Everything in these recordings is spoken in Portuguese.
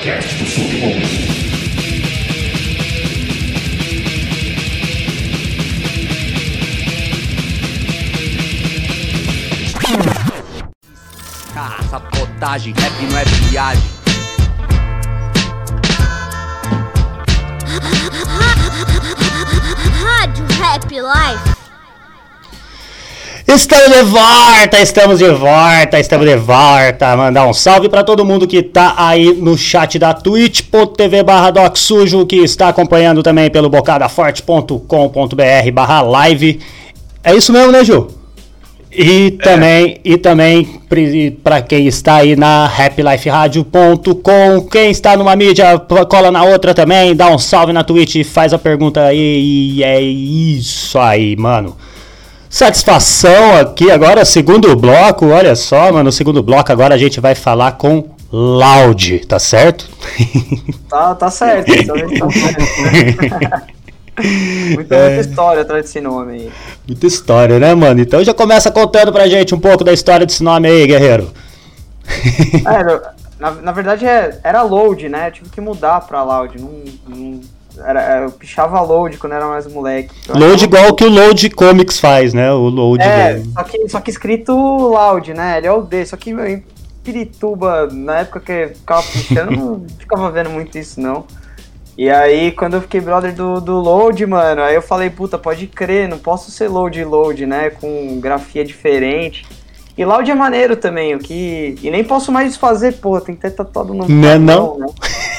Podcast do Submundo. Ah, sabotagem, rap não é viagem. Estamos de volta, estamos de volta, estamos de volta. Mandar um salve para todo mundo que tá aí no chat da twitch.tv barra Sujo, que está acompanhando também pelo bocadaforte.com.br barra live. É isso mesmo, né, Ju? E também, e também para quem está aí na happyliferadio.com, quem está numa mídia, cola na outra também, dá um salve na Twitch e faz a pergunta aí. E é isso aí, mano. Satisfação aqui agora, segundo bloco, olha só, mano, segundo bloco agora a gente vai falar com Loud, tá certo? Tá, tá certo, aí tá certo. Muita, É. muita história atrás desse nome aí. Muita história, né, mano? Então já começa contando pra gente um pouco da história desse nome aí, guerreiro. É, na, na verdade é- era load, né? Eu tive que mudar pra loud. Não, não- era, eu pichava load quando era mais moleque. Load igual que o Load Comics faz, né? O Load É, do- só que, só que escrito loud, né? Ele é o D. Só que meu, em Pirituba, na época que eu ficava pichando, não ficava vendo muito isso, não. E aí, quando eu fiquei brother do, do Load, mano, aí eu falei, puta, pode crer, não posso ser Load Load, né? Com grafia diferente. E Loud é maneiro também, o que. E nem posso mais desfazer, porra, tem que ter tatuado no. Né, na não? mão, né?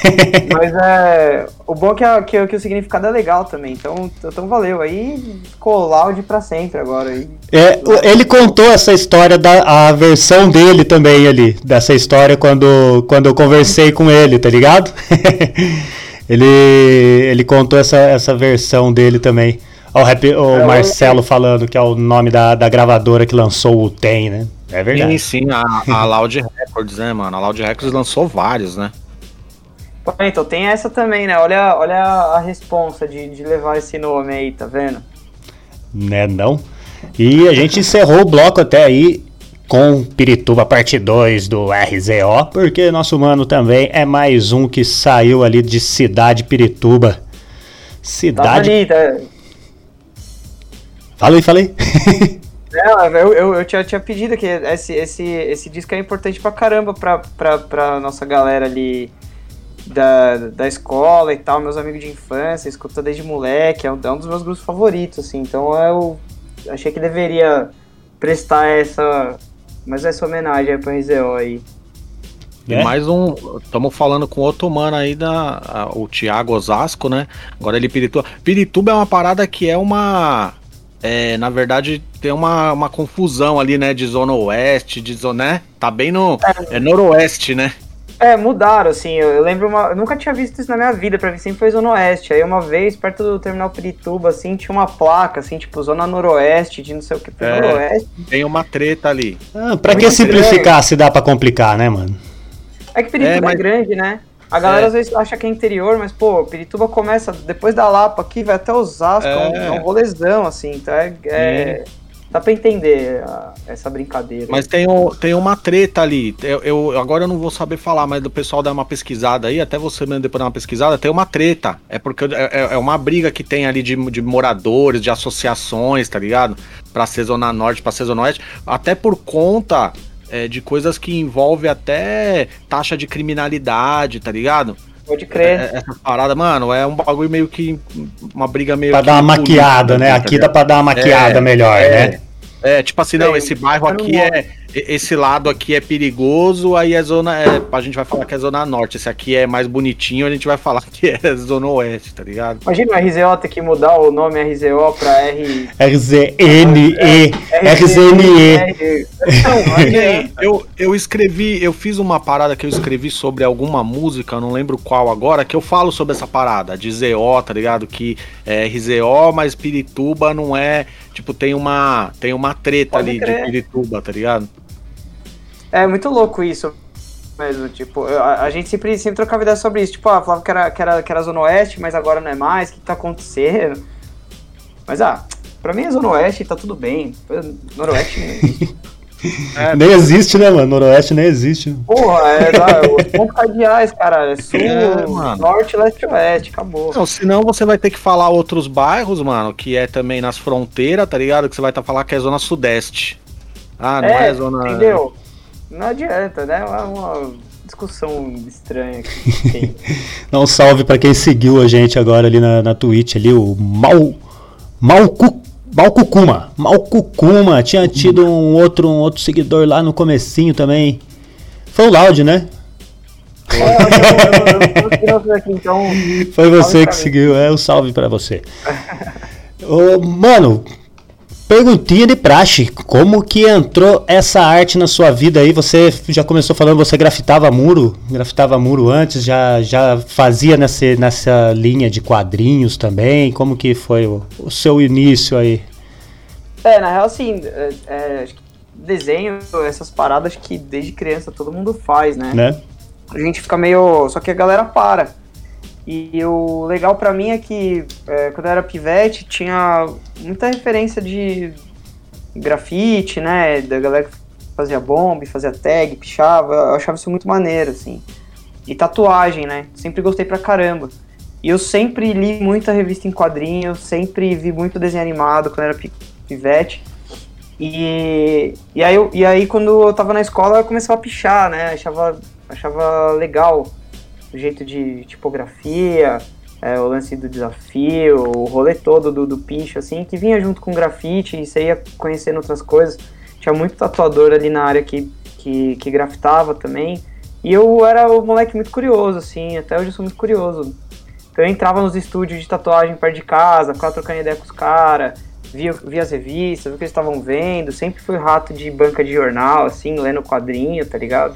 Mas é. O bom é que, a- que, que o significado é legal também. Então, então valeu. Aí ficou Loud pra sempre agora. Aí, É, o- ele contou essa história da a versão dele também ali, dessa história quando, quando eu conversei com ele, tá ligado? ele, ele contou essa, essa versão dele também. Ó, o, rap- o É, Marcelo falando que é o nome da, da gravadora que lançou o Tem, né? É Sim, verdade. sim, a, a Loud Records, né, mano? A Loud Records lançou vários, né? Então tem essa também, né? Olha, olha a responsa de, de levar esse nome aí, tá vendo? Né, não? E a gente encerrou o bloco até aí com Pirituba parte 2 do RZO, porque nosso mano também é mais um que saiu ali de Cidade Pirituba. Cidade. tá? Falei, falei. Não, eu, eu, eu tinha, tinha pedido que esse, esse, esse disco é importante pra caramba pra, pra, pra nossa galera ali da, da escola e tal, meus amigos de infância, escuta desde moleque, é um, é um dos meus grupos favoritos, assim, então eu achei que deveria prestar essa, mas essa homenagem aí pro RZO aí. E É? mais um. Estamos falando com outro mano aí, da, a- o Thiago Osasco, né? Agora ele Pirituba. Pirituba é uma parada que é uma. É, na verdade, tem uma, uma confusão ali, né? De zona oeste, de zona. Né? Tá bem no. É noroeste, né? É, mudaram, assim, eu, eu lembro uma. Eu nunca tinha visto isso na minha vida, pra mim sempre foi Zona Oeste. Aí uma vez, perto do terminal Pirituba, assim, tinha uma placa, assim, tipo, Zona Noroeste, de não sei o que, É. Noroeste. Tem uma treta ali. Ah, pra que simplificar se dá pra complicar, né, mano? É que Pirituba É, é, mas- grande, né? A galera É. às vezes acha que é interior, mas, pô, Pirituba começa depois da Lapa aqui, vai até Osasco, é, um, É. é um rolezão, assim, então é. é- dá pra entender a- essa brincadeira. Mas tem, o- tem uma treta ali. Eu, eu- agora eu não vou saber falar, mas do pessoal dar uma pesquisada aí, até você mesmo depois dar uma pesquisada, tem uma treta. É porque é, é- é uma briga que tem ali de, de moradores, de associações, tá ligado? Pra ser Norte, pra ser Oeste, até por conta é, de coisas que envolvem até taxa de criminalidade, tá ligado? Pode crer. É- Essa parada, mano, é um bagulho meio que. Uma briga meio Pra que dar uma maquiada, né? tá Aqui dá pra dar uma maquiada É, melhor, é. né? É, tipo assim, não, esse bairro aqui é. Esse lado aqui é perigoso, aí é zona. É, a gente vai falar que é zona norte. Esse aqui é mais bonitinho, a gente vai falar que é zona oeste, tá ligado? Imagina o RZO ter que mudar o nome RZO pra R. RZNE. RZNE. Aí é- Eu, eu escrevi, eu fiz uma parada que eu escrevi sobre alguma música, não lembro qual agora, que eu falo sobre essa parada, de ZO, tá ligado? Que é RZO, mas Pirituba não é. Tipo, tem uma, tem uma treta Pode ali crer. de Pirituba, tá ligado? É muito louco isso mesmo, tipo, a, a gente sempre, sempre trocava ideia sobre isso, tipo, ah, falava que era, que, era, que era Zona Oeste, mas agora não é mais, o que tá acontecendo? Mas ah, pra mim é Zona Oeste e tá tudo bem, Noroeste. É, Nem existe, né, mano? Noroeste nem existe. Porra, é os pontos cardeais, cara. É sul, É, norte, leste e oeste. Acabou. Não, senão você vai ter que falar outros bairros, mano, que é também nas fronteiras, tá ligado? Que você vai estar falando que é zona sudeste. Ah, não é, é, zona. entendeu? Não adianta, né? É uma discussão estranha que tem. Um salve pra quem seguiu a gente agora ali na, na Twitch, ali, o Mal. Malcu, Malcucuma. Malcucuma. Tinha tido um outro, um outro seguidor lá no comecinho também. Foi o Loud, né? Foi você que seguiu, é um salve pra você. Ô, mano, perguntinha de praxe, como que entrou essa arte na sua vida aí? Você já começou falando, você grafitava muro, grafitava muro antes, já, já fazia nessa, nessa linha de quadrinhos também? Como que foi o, o seu início aí? É, na real, assim, é, é, desenho, essas paradas que desde criança todo mundo faz, né? Né? a gente fica meio. Só que a galera para. E o legal pra mim é que é, quando eu era pivete tinha muita referência de grafite, né? Da galera que fazia bomba, fazia tag, pichava. Eu achava isso muito maneiro, assim. E tatuagem, né? Sempre gostei pra caramba. E eu sempre li muita revista em quadrinhos, sempre vi muito desenho animado quando eu era pi- pivete. E, e, aí, eu- e aí, quando eu tava na escola, eu começava a pichar, né? Achava, achava legal o jeito de tipografia, é, o lance do desafio, o rolê todo do, do picho, assim, que vinha junto com grafite e você ia conhecendo outras coisas. Tinha muito tatuador ali na área que, que, que grafitava também. E eu era um moleque muito curioso, assim, até hoje eu sou muito curioso. Então eu entrava nos estúdios de tatuagem perto de casa, ficava trocando ideia com os caras, via, via as revistas, o que eles estavam vendo. Sempre fui rato de banca de jornal, assim, lendo quadrinho, tá ligado?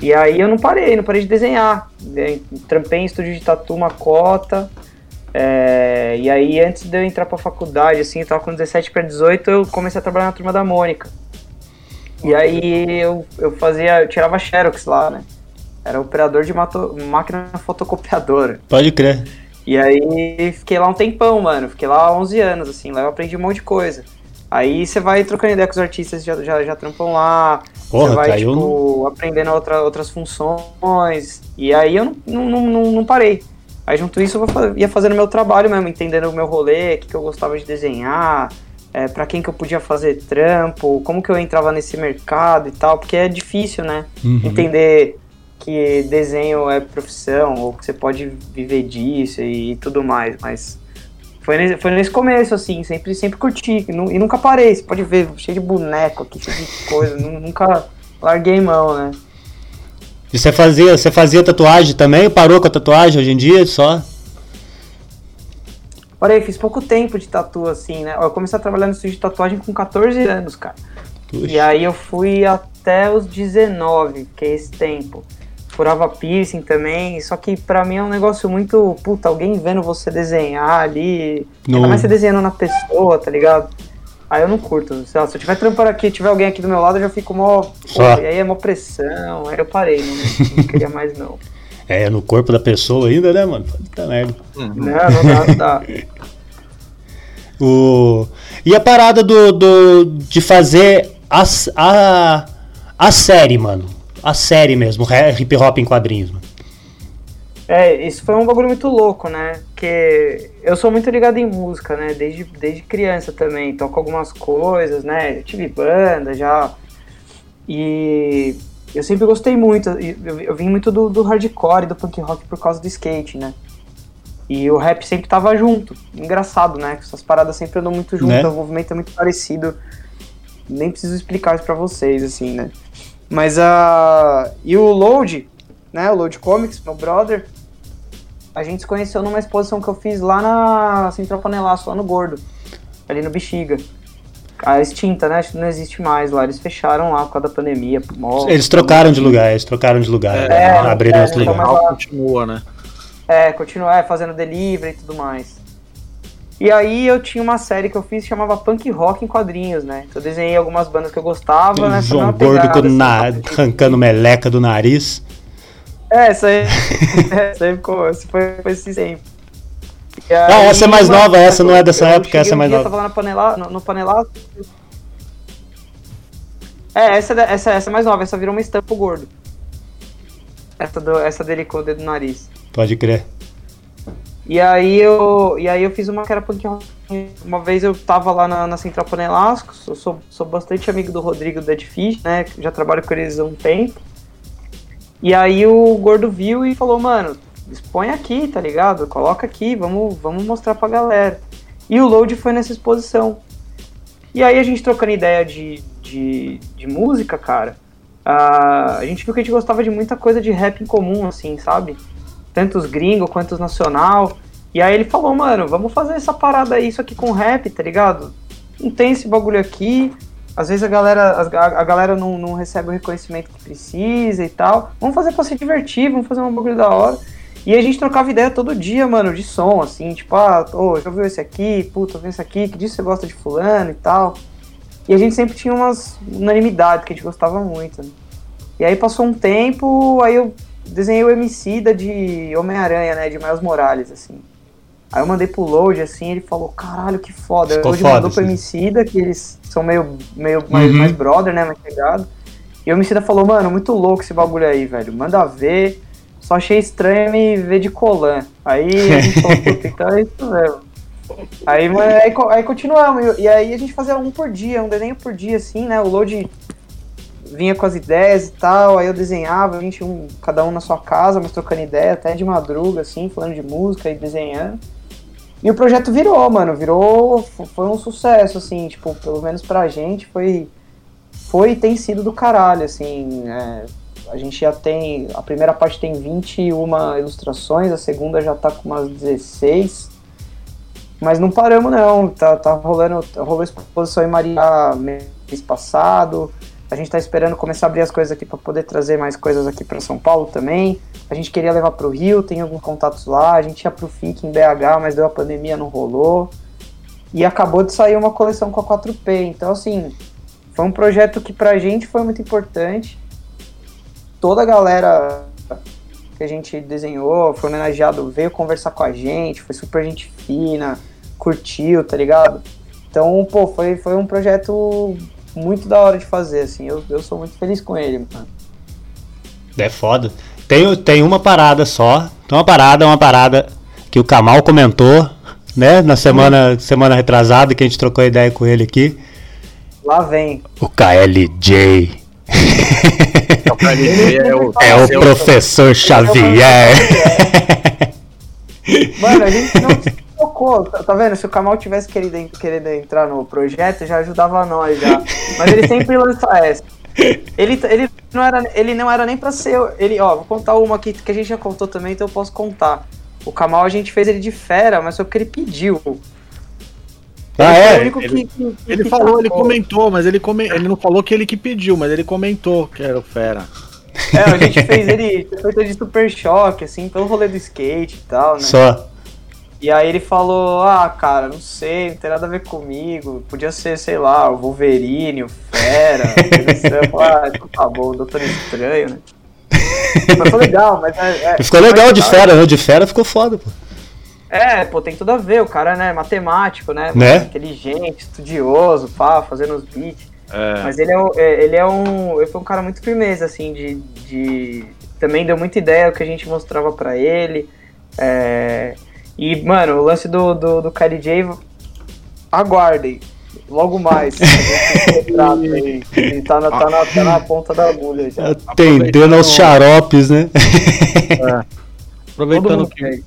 E aí eu não parei, não parei de desenhar. É, Trampei em estúdio de tatu uma cota. é, e aí antes de eu entrar pra faculdade, assim, eu tava com 17 para 18, eu comecei a trabalhar na turma da Mônica. E aí eu, eu fazia, eu tirava xerox lá, né? Era operador de mato- máquina fotocopiadora. Pode crer. E aí fiquei lá um tempão, mano. Fiquei lá 11 anos, assim. Lá eu aprendi um monte de coisa. Aí você vai trocando ideia com os artistas que já, já, já trampam lá. Porra, você vai, caiu tipo, aprendendo outra, outras funções. E aí eu não, não, não, não parei. Aí junto isso eu vou ia fazendo meu trabalho mesmo, entendendo o meu rolê, o que, que eu gostava de desenhar, é, para quem que eu podia fazer trampo, como que eu entrava nesse mercado e tal, porque é difícil, né? Uhum. Entender que desenho é profissão, ou que você pode viver disso e, tudo mais, mas foi nesse, foi nesse começo, assim, sempre, sempre curti, e, nu- nunca parei, você pode ver, cheio de boneco aqui, cheio de coisa, nu- nunca larguei mão, né? E você fazia, você fazia tatuagem também? Parou com a tatuagem hoje em dia só? Parei, fiz pouco tempo de tatu, assim, né? Eu comecei a trabalhar no estúdio de tatuagem com 14 anos, cara. Puxa. E aí eu fui até os 19, que é esse tempo. Furava piercing também, só que pra mim é um negócio muito. Puta, alguém vendo você desenhar ali. Não. Ainda mais você desenhando na pessoa, tá ligado? Aí eu não curto. Sei lá, se eu tiver trampando aqui, tiver alguém aqui do meu lado, eu já fico mó. Pô, e aí é mó pressão. Aí eu parei, não, não queria mais não. É, no corpo da pessoa ainda, né, mano? Puta merda. Não, não dá, não dá. O... E a parada do, do, de fazer a, a, a série, mano. A série mesmo, hip hop em quadrinhos, mano. É, isso foi um bagulho muito louco, né? Porque eu sou muito ligado em música, né? Desde, desde criança também. Toco algumas coisas, né? Eu tive banda já. E eu sempre gostei muito. Eu, eu vim muito do, do hardcore e do punk rock por causa do skate, né? E o rap sempre tava junto. Engraçado, né? Que essas paradas sempre andam muito junto. Né? O movimento é muito parecido. Nem preciso explicar isso pra vocês, assim, né? Mas a. E o Load, né? O Load Comics, meu brother. A gente se conheceu numa exposição que eu fiz lá na Central Panelaço, lá no Gordo. Ali no Bexiga. A extinta, né? Acho que não existe mais lá. Eles fecharam lá por causa da pandemia. mó- Eles trocaram de lugar, eles trocaram de lugar. É, né? abriram é, outro então, lugar. continua, né? É, continuar é, fazendo delivery e tudo mais. E aí eu tinha uma série que eu fiz que chamava Punk Rock em quadrinhos, né? Eu desenhei algumas bandas que eu gostava, né? João Gordo com o na- arrancando meleca do nariz. É, essa aí. essa aí ficou. Essa foi, foi assim sempre. E Ah, aí, essa é mais mano, nova, essa não é dessa eu época, essa é mais nova. tava lá na panela, no, no panelaço. É, essa, da- essa, essa é mais nova, essa virou uma estampa gordo. Essa, do, essa dele com o dedo no nariz. Pode crer. E aí eu, e aí eu fiz uma que era punk rock. Uma vez eu tava lá na, na Central Panelasco, eu sou, sou bastante amigo do Rodrigo da Edfish, né? Já trabalho com eles há um tempo. E aí o Gordo viu e falou, mano, expõe aqui, tá ligado? Coloca aqui, vamos, vamos mostrar pra galera. E o Load foi nessa exposição. E aí a gente trocando ideia de, de, de música, cara, ah, a gente viu que a gente gostava de muita coisa de rap em comum, assim, sabe? Tanto os gringos quanto os nacional. E aí ele falou, mano, vamos fazer essa parada aí, isso aqui com rap, tá ligado? Não tem esse bagulho aqui. Às vezes a galera, a, a galera não, não recebe o reconhecimento que precisa e tal. Vamos fazer pra se divertir, vamos fazer um bagulho da hora. E a gente trocava ideia todo dia, mano, de som, assim, tipo, ah, ô, já ouviu esse aqui? Puta, ouviu esse aqui? Que disso você gosta de fulano e tal? E a gente sempre tinha umas unanimidades que a gente gostava muito, né? E aí passou um tempo, aí eu desenhei o MC da de Homem-Aranha, né? De Miles Morales, assim. Aí eu mandei pro Load, assim, ele falou, caralho, que foda. Ficou o Load foda, mandou pro. Emicida, que eles são meio, meio mais, Uhum. mais brother, né? Mais pegado. E o Emicida falou, mano, muito louco esse bagulho aí, velho. Manda ver. Só achei estranho me ver de colan. Aí a gente falou, puta, então é isso mesmo. Aí, aí, aí continuamos. E aí a gente fazia um por dia, um desenho por dia, assim, né? O Load vinha com as ideias e tal, aí eu desenhava, a gente, um, cada um na sua casa, mas trocando ideia, até de madruga, assim, falando de música e desenhando. E o projeto virou, mano, virou, foi um sucesso, assim, tipo, pelo menos pra gente, foi, foi e tem sido do caralho, assim, é, a gente já tem, a primeira parte tem 21 ilustrações, a segunda já tá com umas 16, mas não paramos não, tá, tá rolando, rolou exposição em Maria mês passado, a gente tá esperando começar a abrir as coisas aqui para poder trazer mais coisas aqui para São Paulo também. A gente queria levar pro Rio, tem alguns contatos lá. A gente ia pro FIC em BH, mas deu a pandemia, não rolou. E acabou de sair uma coleção com a 4P. Então, assim, foi um projeto que pra gente foi muito importante. Toda a galera que a gente desenhou, foi homenageado, veio conversar com a gente, foi super gente fina, curtiu, tá ligado? Então, pô, foi, foi um projeto muito da hora de fazer, assim. Eu, eu sou muito feliz com ele, mano. É foda. Tem, tem uma parada só. Tem uma parada, uma parada que o Kamal comentou, né? Na semana, semana retrasada, que a gente trocou ideia com ele aqui. Lá vem. O KLJ. É o KLJ, é o, É o professor Xavier. Mano, a gente não tá, tá vendo? Se o Kamal tivesse querido, querido entrar no projeto, já ajudava nós já. Mas ele sempre lança essa. Ele, ele, não era, ele não era nem pra ser. Ele, ó, vou contar uma aqui que a gente já contou também, então eu posso contar. O Kamal a gente fez ele de fera, mas foi porque ele pediu. Ah, Ele é? o único que- Ele- que- que- Ele que falou, ele comentou, mas ele, come... ele não falou que ele que pediu, mas ele comentou que era o Fera. É, a gente fez ele feito de super choque, assim, pelo rolê do skate e tal, né? Só. E aí ele falou, ah, cara, não sei, não tem nada a ver comigo. Podia ser, sei lá, o Wolverine, o Fera. falei, ah, então tá bom, o Doutor Estranho, né? Mas foi legal, mas é. é- Ficou legal de mas- fera, né? De fera ficou foda, pô. É, pô, tem tudo a ver, o cara, né, matemático, né? Né? Inteligente, estudioso, pá, fazendo os beats. É, Mas ele é, um- é, ele é um. Ele foi um cara muito firmeza, assim, de. de também deu muita ideia o que a gente mostrava pra ele. É, e, mano, o lance do, do, do KLJ, aguardem. Logo mais. a. Ele tá na, tá, na, tá na ponta da agulha já. Atendendo aos xaropes, né? Todo aproveitando que, quer.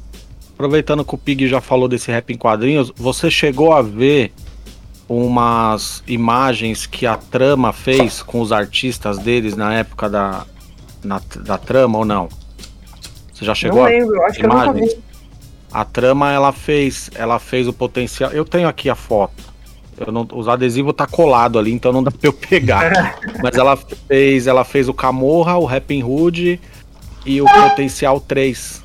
aproveitando que o Pig já falou desse rap em quadrinhos, você chegou a ver umas imagens que a Trama fez com os artistas deles na época da, na- da Trama ou não? Você já chegou Não a lembro, acho que eu nunca imagens? A trama ela fez, ela fez o potencial. Eu tenho aqui a foto. Eu não, os adesivos tá colado ali, então não dá pra eu pegar. Mas ela fez, ela fez o Camorra, o Rapping Hood e o Potencial 3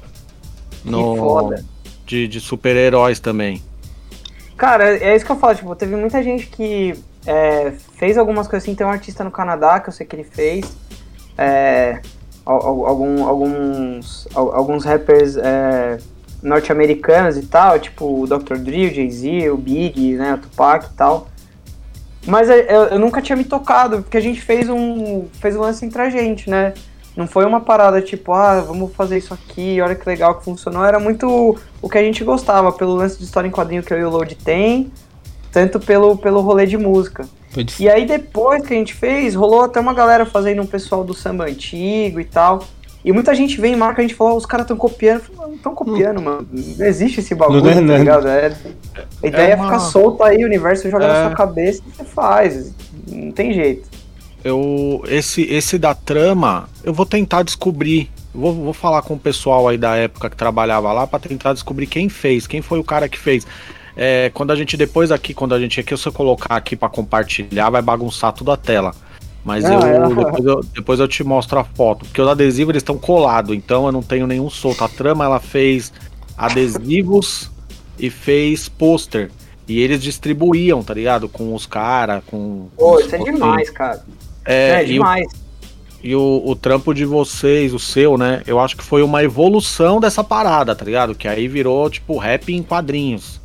no foda. de, de super-heróis também. Cara, é isso que eu falo, tipo, teve muita gente que é, fez algumas coisas assim, tem um artista no Canadá que eu sei que ele fez. É, al- al- algum- alguns, al- alguns rappers é, norte-americanos e tal, tipo o Dr. Dre, o Jay-Z, o Big, né, o Tupac e tal. Mas eu, eu nunca tinha me tocado, porque a gente fez um, fez um lance entre a gente, né? Não foi uma parada tipo, ah, vamos fazer isso aqui, olha que legal que funcionou. Era muito o que a gente gostava, pelo lance de história em quadrinho que eu e o Load tem, tanto pelo, pelo rolê de música. E aí depois que a gente fez, rolou até uma galera fazendo um pessoal do samba antigo e tal. E muita gente vem e marca, a gente falou, "Ó, os caras estão copiando. Não estão copiando, mano. Não existe esse bagulho, Não é tá nada. ligado? É, a ideia é, uma- ficar solto aí, o universo joga É. na sua cabeça e você faz. Não tem jeito. Eu, esse, esse da trama, eu vou tentar descobrir. Vou, vou falar com o pessoal aí da época que trabalhava lá pra tentar descobrir quem fez, quem foi o cara que fez. É, quando a gente, depois aqui, quando a gente aqui, se eu colocar aqui pra compartilhar, vai bagunçar tudo a tela. Mas Não, eu, é- depois eu, depois eu te mostro a foto. Porque os adesivos eles estão colados, então eu não tenho nenhum solto. A trama ela fez adesivos e fez pôster. E eles distribuíam, tá ligado? Com os caras, com. Pô, isso é demais, cara. É, É, e o demais. e o, o trampo de vocês, o seu, né? Eu acho que foi uma evolução dessa parada, tá ligado? Que aí virou, tipo, rap em quadrinhos.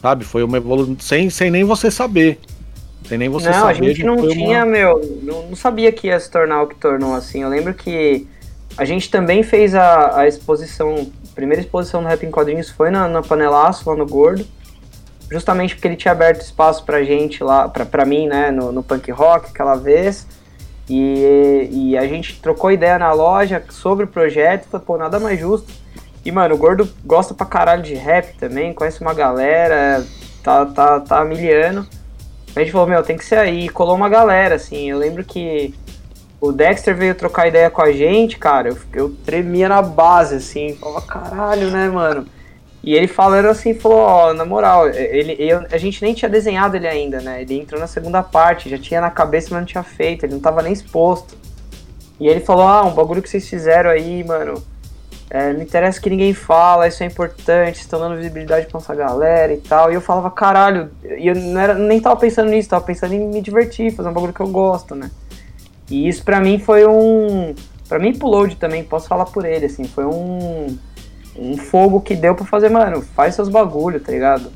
Sabe? Foi uma evolução. Sem, sem nem você saber. Sem nem você não, saber. a gente não tinha, uma- meu, não, não sabia que ia se tornar o que tornou assim. Eu lembro que a gente também fez a, a exposição, a primeira exposição do Rap em Quadrinhos foi na, na Panelaço, lá no Gordo. Justamente porque ele tinha aberto espaço pra gente lá, pra, pra mim, né, no, no punk rock aquela vez. E, e a gente trocou ideia na loja sobre o projeto, falou, pô, nada mais justo. E, mano, o Gordo gosta pra caralho de rap também, conhece uma galera, tá, tá, tá miliano. A gente falou, meu, tem que ser aí. E colou uma galera, assim. Eu lembro que o Dexter veio trocar ideia com a gente, cara. Eu, eu tremia na base, assim. Falava, caralho, né, mano? E ele falando assim, falou, ó, na moral, ele, eu, a gente nem tinha desenhado ele ainda, né? Ele entrou na segunda parte, já tinha na cabeça, mas não tinha feito, ele não tava nem exposto. E ele falou, ah, um bagulho que vocês fizeram aí, mano. É, não interessa que ninguém fala, isso é importante, estão dando visibilidade pra nossa galera e tal. E eu falava, caralho, e eu não era, nem tava pensando nisso, tava pensando em me divertir, fazer um bagulho que eu gosto, né? E isso pra mim foi um. Pra mim, pro Load também, posso falar por ele, assim, foi um. Um fogo que deu pra fazer, mano, faz seus bagulho, tá ligado?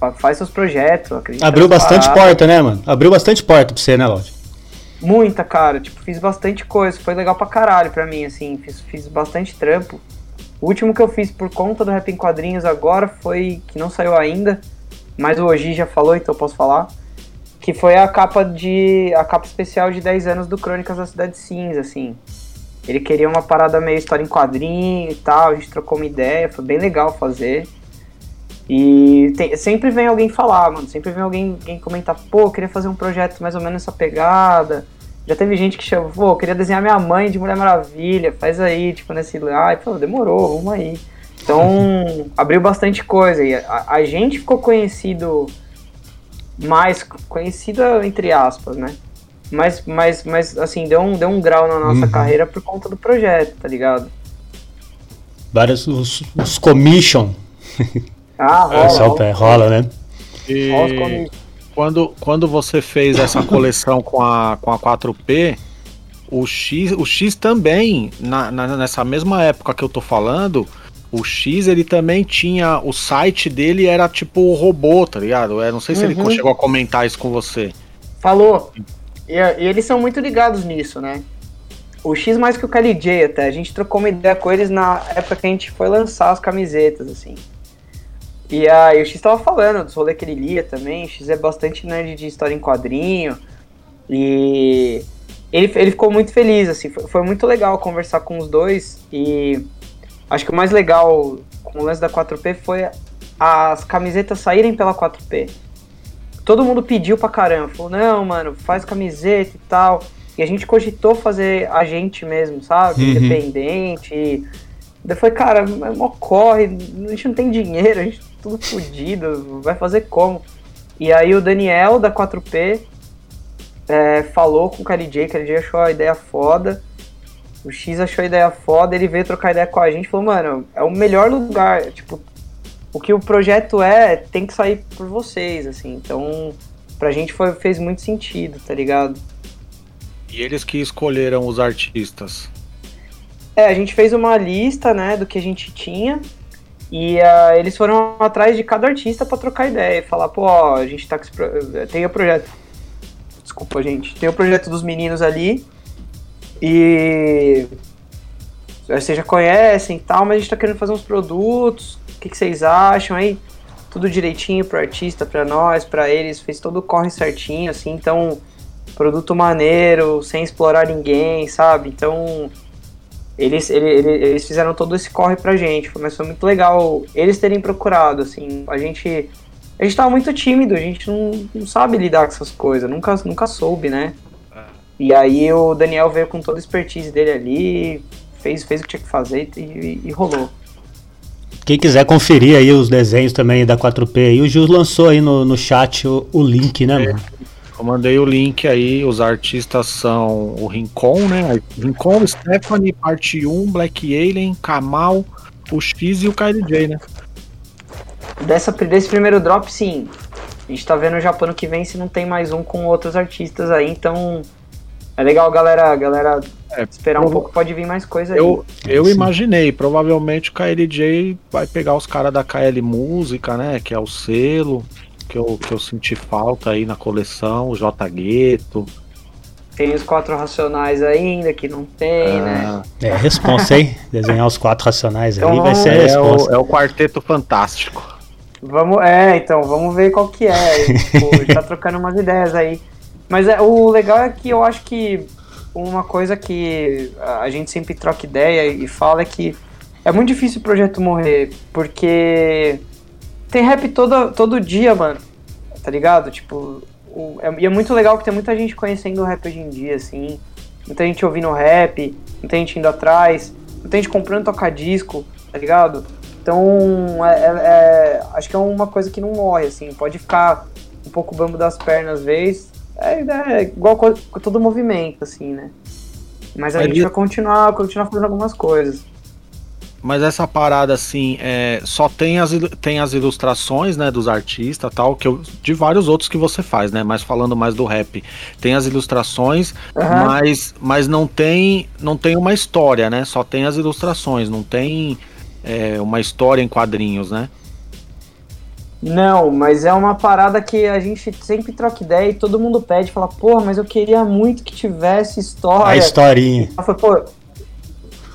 Fa- Faz seus projetos, acredita Abriu bastante paradas. porta, né, mano? Abriu bastante porta pra você, né, Lodi? Muita, cara. Tipo, fiz bastante coisa. Foi legal pra caralho pra mim, assim. Fiz, fiz bastante trampo. O último que eu fiz por conta do Rap em Quadrinhos agora foi. que não saiu ainda. Mas o Oji já falou, então eu posso falar. Que foi a capa de. a capa especial de 10 anos do Crônicas da Cidade Cinza, assim. Ele queria uma parada meio história em quadrinho e tal. A gente trocou uma ideia, foi bem legal fazer. E tem- sempre vem alguém falar, mano. Sempre vem alguém, alguém comentar, pô, eu queria fazer um projeto mais ou menos nessa pegada. Já teve gente que chamou, pô, eu queria desenhar minha mãe de Mulher Maravilha, faz aí, tipo, nesse. E falou, demorou, vamos aí. Então, abriu bastante coisa. E a, a gente ficou conhecido mais, conhecido entre aspas, né? Mas, mas, mas assim, deu um, deu um grau na nossa Uhum. carreira por conta do projeto, tá ligado? Vários os, os commission. Ah, rola. É, o rola, rola, né? E rola quando, quando você fez essa coleção com a, com a 4P, o X, o X também, na, na- nessa mesma época que eu tô falando, o X ele também tinha. O site dele era tipo o robô, tá ligado? Eu não sei se ele Uhum. chegou a comentar isso com você. Falou. E, e eles são muito ligados nisso, né? O X mais que o KLJ até. A gente trocou uma ideia com eles na época que a gente foi lançar as camisetas, assim. E aí o X tava falando dos rolês que ele lia também. O X é bastante nerd de história em quadrinho. E ele, ele ficou muito feliz, assim. Foi, foi muito legal conversar com os dois. E acho que o mais legal com o lance da 4P foi as camisetas saírem pela 4P todo mundo pediu pra caramba. Falou, não, mano, faz camiseta e tal. E a gente cogitou fazer a gente mesmo, sabe? Uhum. Independente. E daí foi, cara, é mó corre, a gente não tem dinheiro, a gente tudo fodido, vai fazer como? E aí o Daniel da 4P é, falou com o KLJ, o KLJ achou a ideia foda. O X achou a ideia foda, ele veio trocar ideia com a gente falou, mano, é o melhor lugar, tipo, o que o projeto é tem que sair por vocês, assim. Então, pra gente foi, fez muito sentido, tá ligado? E eles que escolheram os artistas. É, a gente fez uma lista, né, do que a gente tinha. E ah, eles foram atrás de cada artista pra trocar ideia e falar, pô, ó, a gente tá com esse tem o projeto. desculpa, gente. Tem o projeto dos meninos ali. E. Vocês já conhecem e tal, mas a gente tá querendo fazer uns produtos. O que, que vocês acham aí? Tudo direitinho pro artista, pra nós, pra eles. Fez todo o corre certinho, assim. Então, produto maneiro, sem explorar ninguém, sabe? Então, eles, ele- ele- eles fizeram todo esse corre pra gente, mas foi muito legal eles terem procurado, assim, a gente, a gente tava muito tímido, a gente não, não sabe lidar com essas coisas, nunca, nunca soube, né? E aí o Daniel veio com toda a expertise dele ali, fez, fez o que tinha que fazer e, e- e rolou. Quem quiser conferir aí os desenhos também da 4P aí, o Gil lançou aí no, no chat o, o link, né, mano? Eu mandei o link aí, os artistas são o Rincon, né? Rincon, Stephanie, parte 1, Black Alien, Kamal, o X e o KLJ, né? Dessa, desse primeiro drop, sim, a gente tá vendo pro ano que vem se não tem mais um com outros artistas aí, então é legal, galera, galera É, esperar um prova- pouco, pode vir mais coisa aí. Eu, eu Sim. imaginei, provavelmente o KLJ vai pegar os caras da KL Música, né? Que é o selo que eu, que eu senti falta aí na coleção, o J Gueto. Tem os quatro racionais ainda que não tem, né? É, responsa aí. Desenhar os quatro racionais aí Então vai ser a é, resposta. o, é o Quarteto Fantástico. Vamos, é, então, vamos ver qual que é. tipo, tá trocando umas ideias aí. Mas é, o legal é que eu acho que uma coisa que a gente sempre troca ideia e fala é que é muito difícil o projeto morrer, porque tem rap todo, todo dia, mano. Tá ligado? Tipo, o- é, e é muito legal que tem muita gente conhecendo o rap hoje em dia, assim. Muita gente ouvindo rap, muita gente indo atrás, muita gente comprando toca-disco, tá ligado? Então, é- é- é- acho que é uma coisa que não morre, assim. Pode ficar um pouco bambo das pernas às vezes. É, é igual com, todo movimento, assim, né? Mas a gente vai continuar, continuar fazendo algumas coisas. Mas essa parada, assim, é, só tem as, tem as ilustrações, né, dos artistas tal, que eu, de vários outros que você faz, né? Mas falando mais do rap. Tem as ilustrações, Aham. mas, mas não tem não tem uma história, né? Só tem as ilustrações, não tem é, uma história em quadrinhos, né? Não, mas é uma parada que a gente sempre troca ideia e todo mundo pede, fala, porra, mas eu queria muito que tivesse história. A historinha. Ela falou, pô,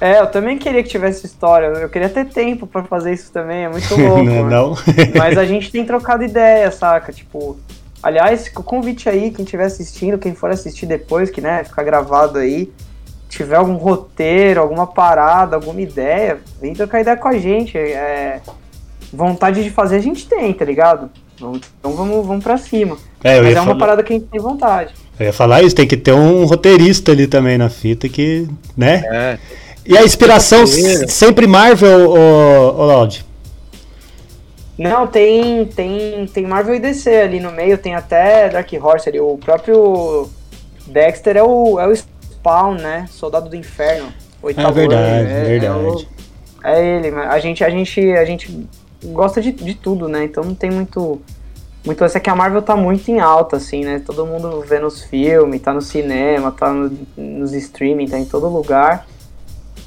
é, eu também queria que tivesse história, eu queria ter tempo pra fazer isso também, é muito louco. não, é não? Mas a gente tem trocado ideia, saca? Tipo, aliás, o convite aí, quem estiver assistindo, quem for assistir depois, que né, ficar gravado aí, tiver algum roteiro, alguma parada, alguma ideia, vem trocar ideia com a gente. É, vontade de fazer a gente tem, tá ligado? Vamos- Então vamos, vamos pra cima. É, Mas é uma falar, parada que a gente tem vontade. eu ia falar isso, tem que ter um roteirista ali também na fita que, né? É. E a inspiração sempre Marvel, ô, ô Laud? Não, tem, tem, tem Marvel e DC ali no meio, tem até Dark Horse ali. O próprio Dexter é o, é o Spawn, né? Soldado do Inferno. Oitavo É verdade, ano, verdade. É, o- é ele, mas a gente, a gente, a gente gosta de, de tudo, né? Então não tem muito. Muito essa que a Marvel tá muito em alta, assim, né? Todo mundo vê nos filmes, tá no cinema, tá no- nos streaming, tá em todo lugar.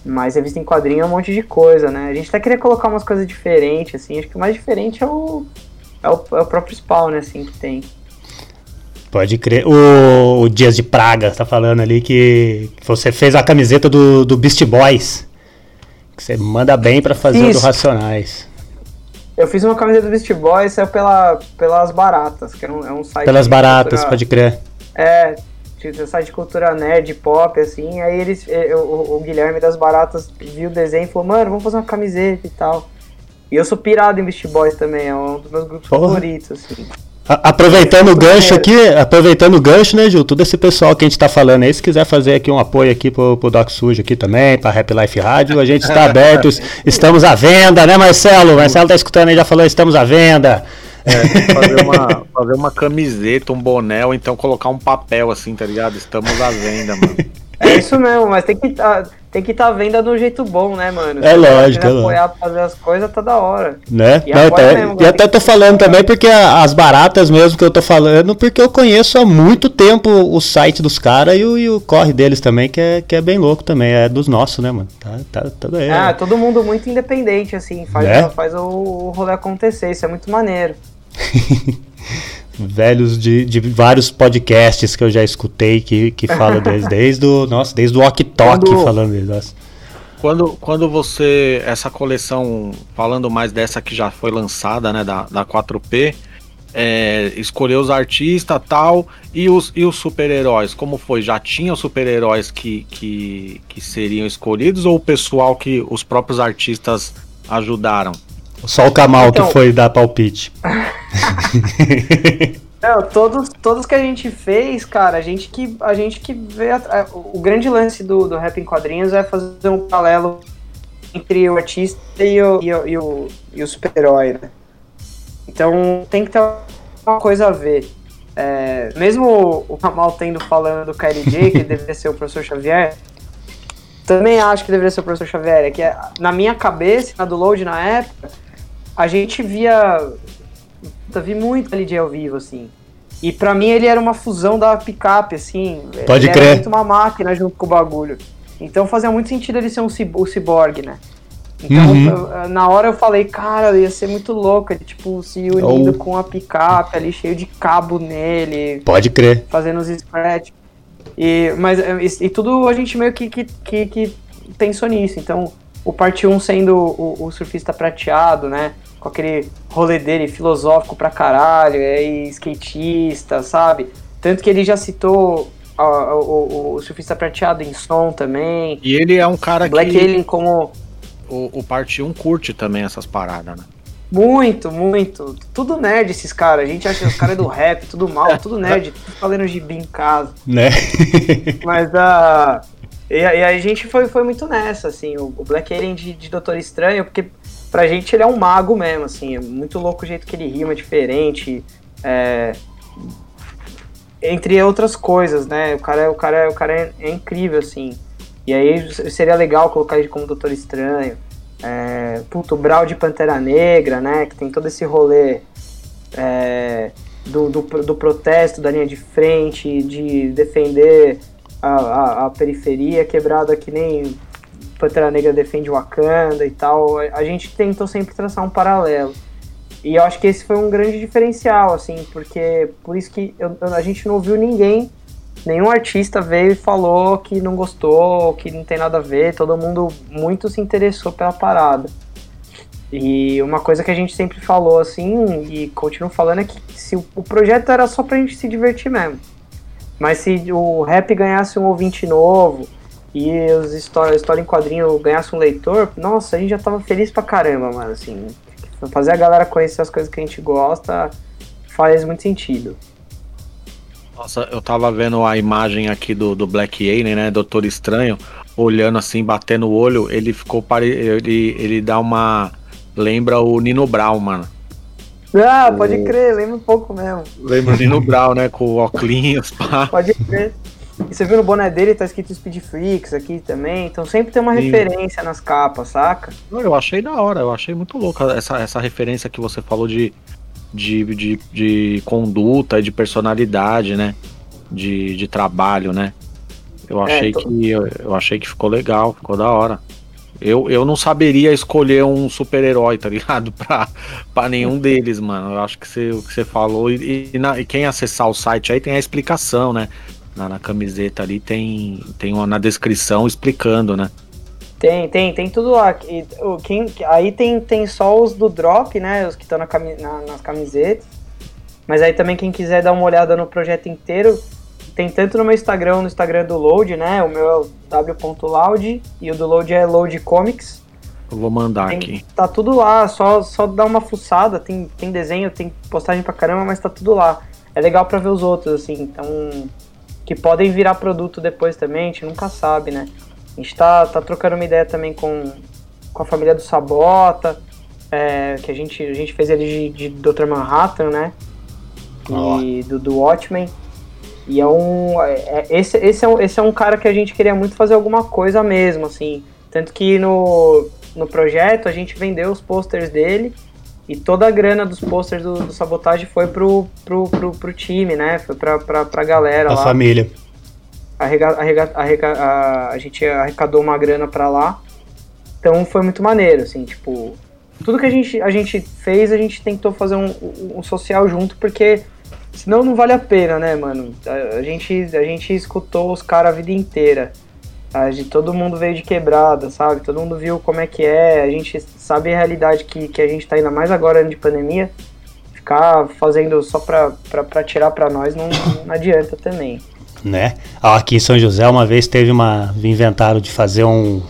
Mas revista em quadrinho é um monte de coisa, né? A gente até queria colocar umas coisas diferentes, assim. Acho que o mais diferente é o, é o, é o próprio Spawn, né, assim, que tem. Pode crer. O, o Dias de Praga tá falando ali que, que você fez a camiseta do, do Beast Boys. Que você manda bem pra fazer o do Isso. Racionais. Eu fiz uma camiseta do Beast Boys, saiu pela, pelas Baratas, que é um, é um site... Pelas baratas, cultura- pode crer. É, tipo, site de cultura nerd, pop, assim. Aí eles, eh, o, o Guilherme das Baratas viu o desenho e falou, mano, vamos fazer uma camiseta e tal. E eu sou pirado em Beast Boys também, é um dos meus grupos Porra. favoritos, assim. A- Aproveitando o gancho aqui, aproveitando o gancho, né, Gil? Todo esse pessoal que a gente tá falando aí, se quiser fazer aqui um apoio aqui pro, pro Doc Sujo aqui também, pra Rap Life Rádio, a gente está aberto, es- estamos à venda, né, Marcelo? Marcelo tá escutando aí, já falou, estamos à venda. É, tem que fazer uma, fazer uma camiseta, um boné, ou então colocar um papel assim, tá ligado? Estamos à venda, mano. É isso mesmo, mas tem que tá, tem que tá à venda do jeito bom, né, mano? É Se lógico, quiser é apoiar pra fazer as coisas, tá da hora. Né? E Não, tá- mesmo, e cara, até tô falando também porque a- as baratas mesmo que eu tô falando, porque eu conheço há muito tempo o site dos caras e, o- e o corre deles também, que é, que é bem louco também, é dos nossos, né, mano? Tá, tá, tudo aí. Ah, todo mundo muito independente, assim, faz, Né? faz o, o rolê acontecer, isso é muito maneiro. velhos de, de vários podcasts que eu já escutei que, que falam deles, desde o, nossa, desde o Ok Tok Quando- falando deles. Nossa. Quando, quando você. Essa coleção, falando mais dessa que já foi lançada, né? Da, da 4P, é, escolheu os artistas tal. E os, e os super-heróis, como foi? Já tinha os super-heróis que, que, que seriam escolhidos ou o pessoal que os próprios artistas ajudaram? Só o Kamal Então- que foi dar palpite. Não, todos, todos que a gente fez, cara, a gente que, a gente que vê. a- a- o grande lance do, do rap em quadrinhos é fazer um paralelo entre o artista e o, e o, e o, o super-herói, né? Então tem que ter uma coisa a ver. É, mesmo o- Kamal tendo falando do KLJ, que deveria ser o professor Xavier, também acho que deveria ser o professor Xavier. É que é, na minha cabeça, na do Load na época, a gente via. Vi muito LJ ao vivo, assim. E pra mim ele era uma fusão da picape, assim. Pode ele crer. Era muito uma máquina junto com o bagulho. Então fazia muito sentido ele ser um cib- o ciborgue, né? Então, Uhum. eu- na hora eu falei, cara, ia ser muito louco, ele, tipo, se unindo Ou- com a picape ali, cheio de cabo nele, Pode crer. fazendo os scratch. E, mas, é, e, e tudo a gente meio que, que, que, que pensou nisso. Então, o parte 1 sendo o, o surfista prateado, né? Com aquele rolê dele filosófico pra caralho, é, skatista, sabe? Tanto que ele já citou a- o, o surfista prateado em som também. E ele é um cara Black que Alien como o, o parte 1 curte também essas paradas, né? Muito, muito. Tudo nerd esses caras. A gente acha que os caras é do rap, tudo mal, tudo nerd, tudo falando gibi em casa. Né? Mas a. e, a- e a gente foi, foi muito nessa, assim, o, o Black Alien de, de Doutor Estranho, porque pra gente ele é um mago mesmo, assim, é muito louco o jeito que ele rima, diferente. é, entre outras coisas, né? O cara, é- o cara, é- o cara é, é incrível, assim. E aí seria legal colocar ele como Doutor Estranho. É, puto, o Brawl de Pantera Negra, né? Que tem todo esse rolê é, do, do, do protesto, da linha de frente, de defender a, a, a periferia quebrada que nem Pantera Negra defende Wakanda e tal. A, gente tentou sempre traçar um paralelo. E eu acho que esse foi um grande diferencial, assim, porque por isso que eu- a gente não ouviu ninguém, nenhum artista veio e falou que não gostou, que não tem nada a ver, todo mundo muito se interessou pela parada. E uma coisa que a gente sempre falou, assim, e continuo falando, é que se o, o projeto era só pra gente se divertir mesmo. Mas se o rap ganhasse um ouvinte novo e os história, história em quadrinho ganhasse um leitor, nossa, a gente já tava feliz pra caramba, mano, assim. Fazer a galera conhecer as coisas que a gente gosta faz muito sentido. Nossa, eu tava vendo a imagem aqui do, do Black Alien, né? Doutor Estranho, olhando assim, batendo o olho, ele ficou pare... ele, ele dá uma. Lembra o Nino Brown, mano. Ah, pode crer, lembra um pouco mesmo. Lembra o Nino Brown, né? Com o óculos, pá. Pode crer. E você viu no boné dele, tá escrito Speed Freaks aqui também, então sempre tem uma Sim. referência nas capas, saca? Não, Eu achei da hora, eu achei muito louca essa, essa referência que você falou de, de, de, de conduta, de personalidade, né? De, de trabalho, né? Eu achei tô- que eu, eu achei que ficou legal, ficou da hora. Eu, eu não saberia escolher um super-herói, tá ligado? Pra, pra nenhum deles, mano. Eu acho que você, o que você falou. E, e, na- e quem acessar o site aí tem a explicação, né? Na, na camiseta ali tem, tem uma na descrição explicando, né? Tem, tem, tem tudo lá. E, o, quem, aí tem, tem só os do drop, né? Os que estão na na- nas camisetas. Mas aí também quem quiser dar uma olhada no projeto inteiro, tem tanto no meu Instagram, no Instagram do Load, né? O meu é o w.loud e o do Load é Load Comics. Eu vou mandar Tem- aqui. tá tudo lá, só, só dá uma fuçada, tem, tem desenho, tem postagem pra caramba, mas tá tudo lá. É legal pra ver os outros, assim, então. Que podem virar produto depois também, a gente nunca sabe, né? A gente tá, tá trocando uma ideia também com, com a família do Sabota, é, que a gente, a gente fez ele de, de Dr. Manhattan, né? E do, do Watchmen. E é um. é- é- esse, esse, é um, esse é um cara que a gente queria muito fazer alguma coisa mesmo, assim. Tanto que no, no projeto a gente vendeu os posters dele e toda a grana dos posters do, do Sabotagem foi pro, pro, pro, pro time, né? Foi pra, pra, pra galera A lá. família. Arrega, arrega, arrega, a, a gente arrecadou uma grana pra lá. Então foi muito maneiro, assim, tipo. Tudo que a gente, a gente fez, a gente tentou fazer um, um- um social junto, porque Senão não vale a pena, né, mano? A, a gente, a gente escutou os caras a vida inteira. A gente, todo mundo veio de quebrada, sabe? Todo mundo viu como é que é. A gente sabe a realidade que, que a gente tá ainda mais agora de pandemia. Ficar fazendo só pra, pra, pra tirar pra nós não, não adianta também. né? Aqui em São José uma vez teve uma. inventaram de fazer um.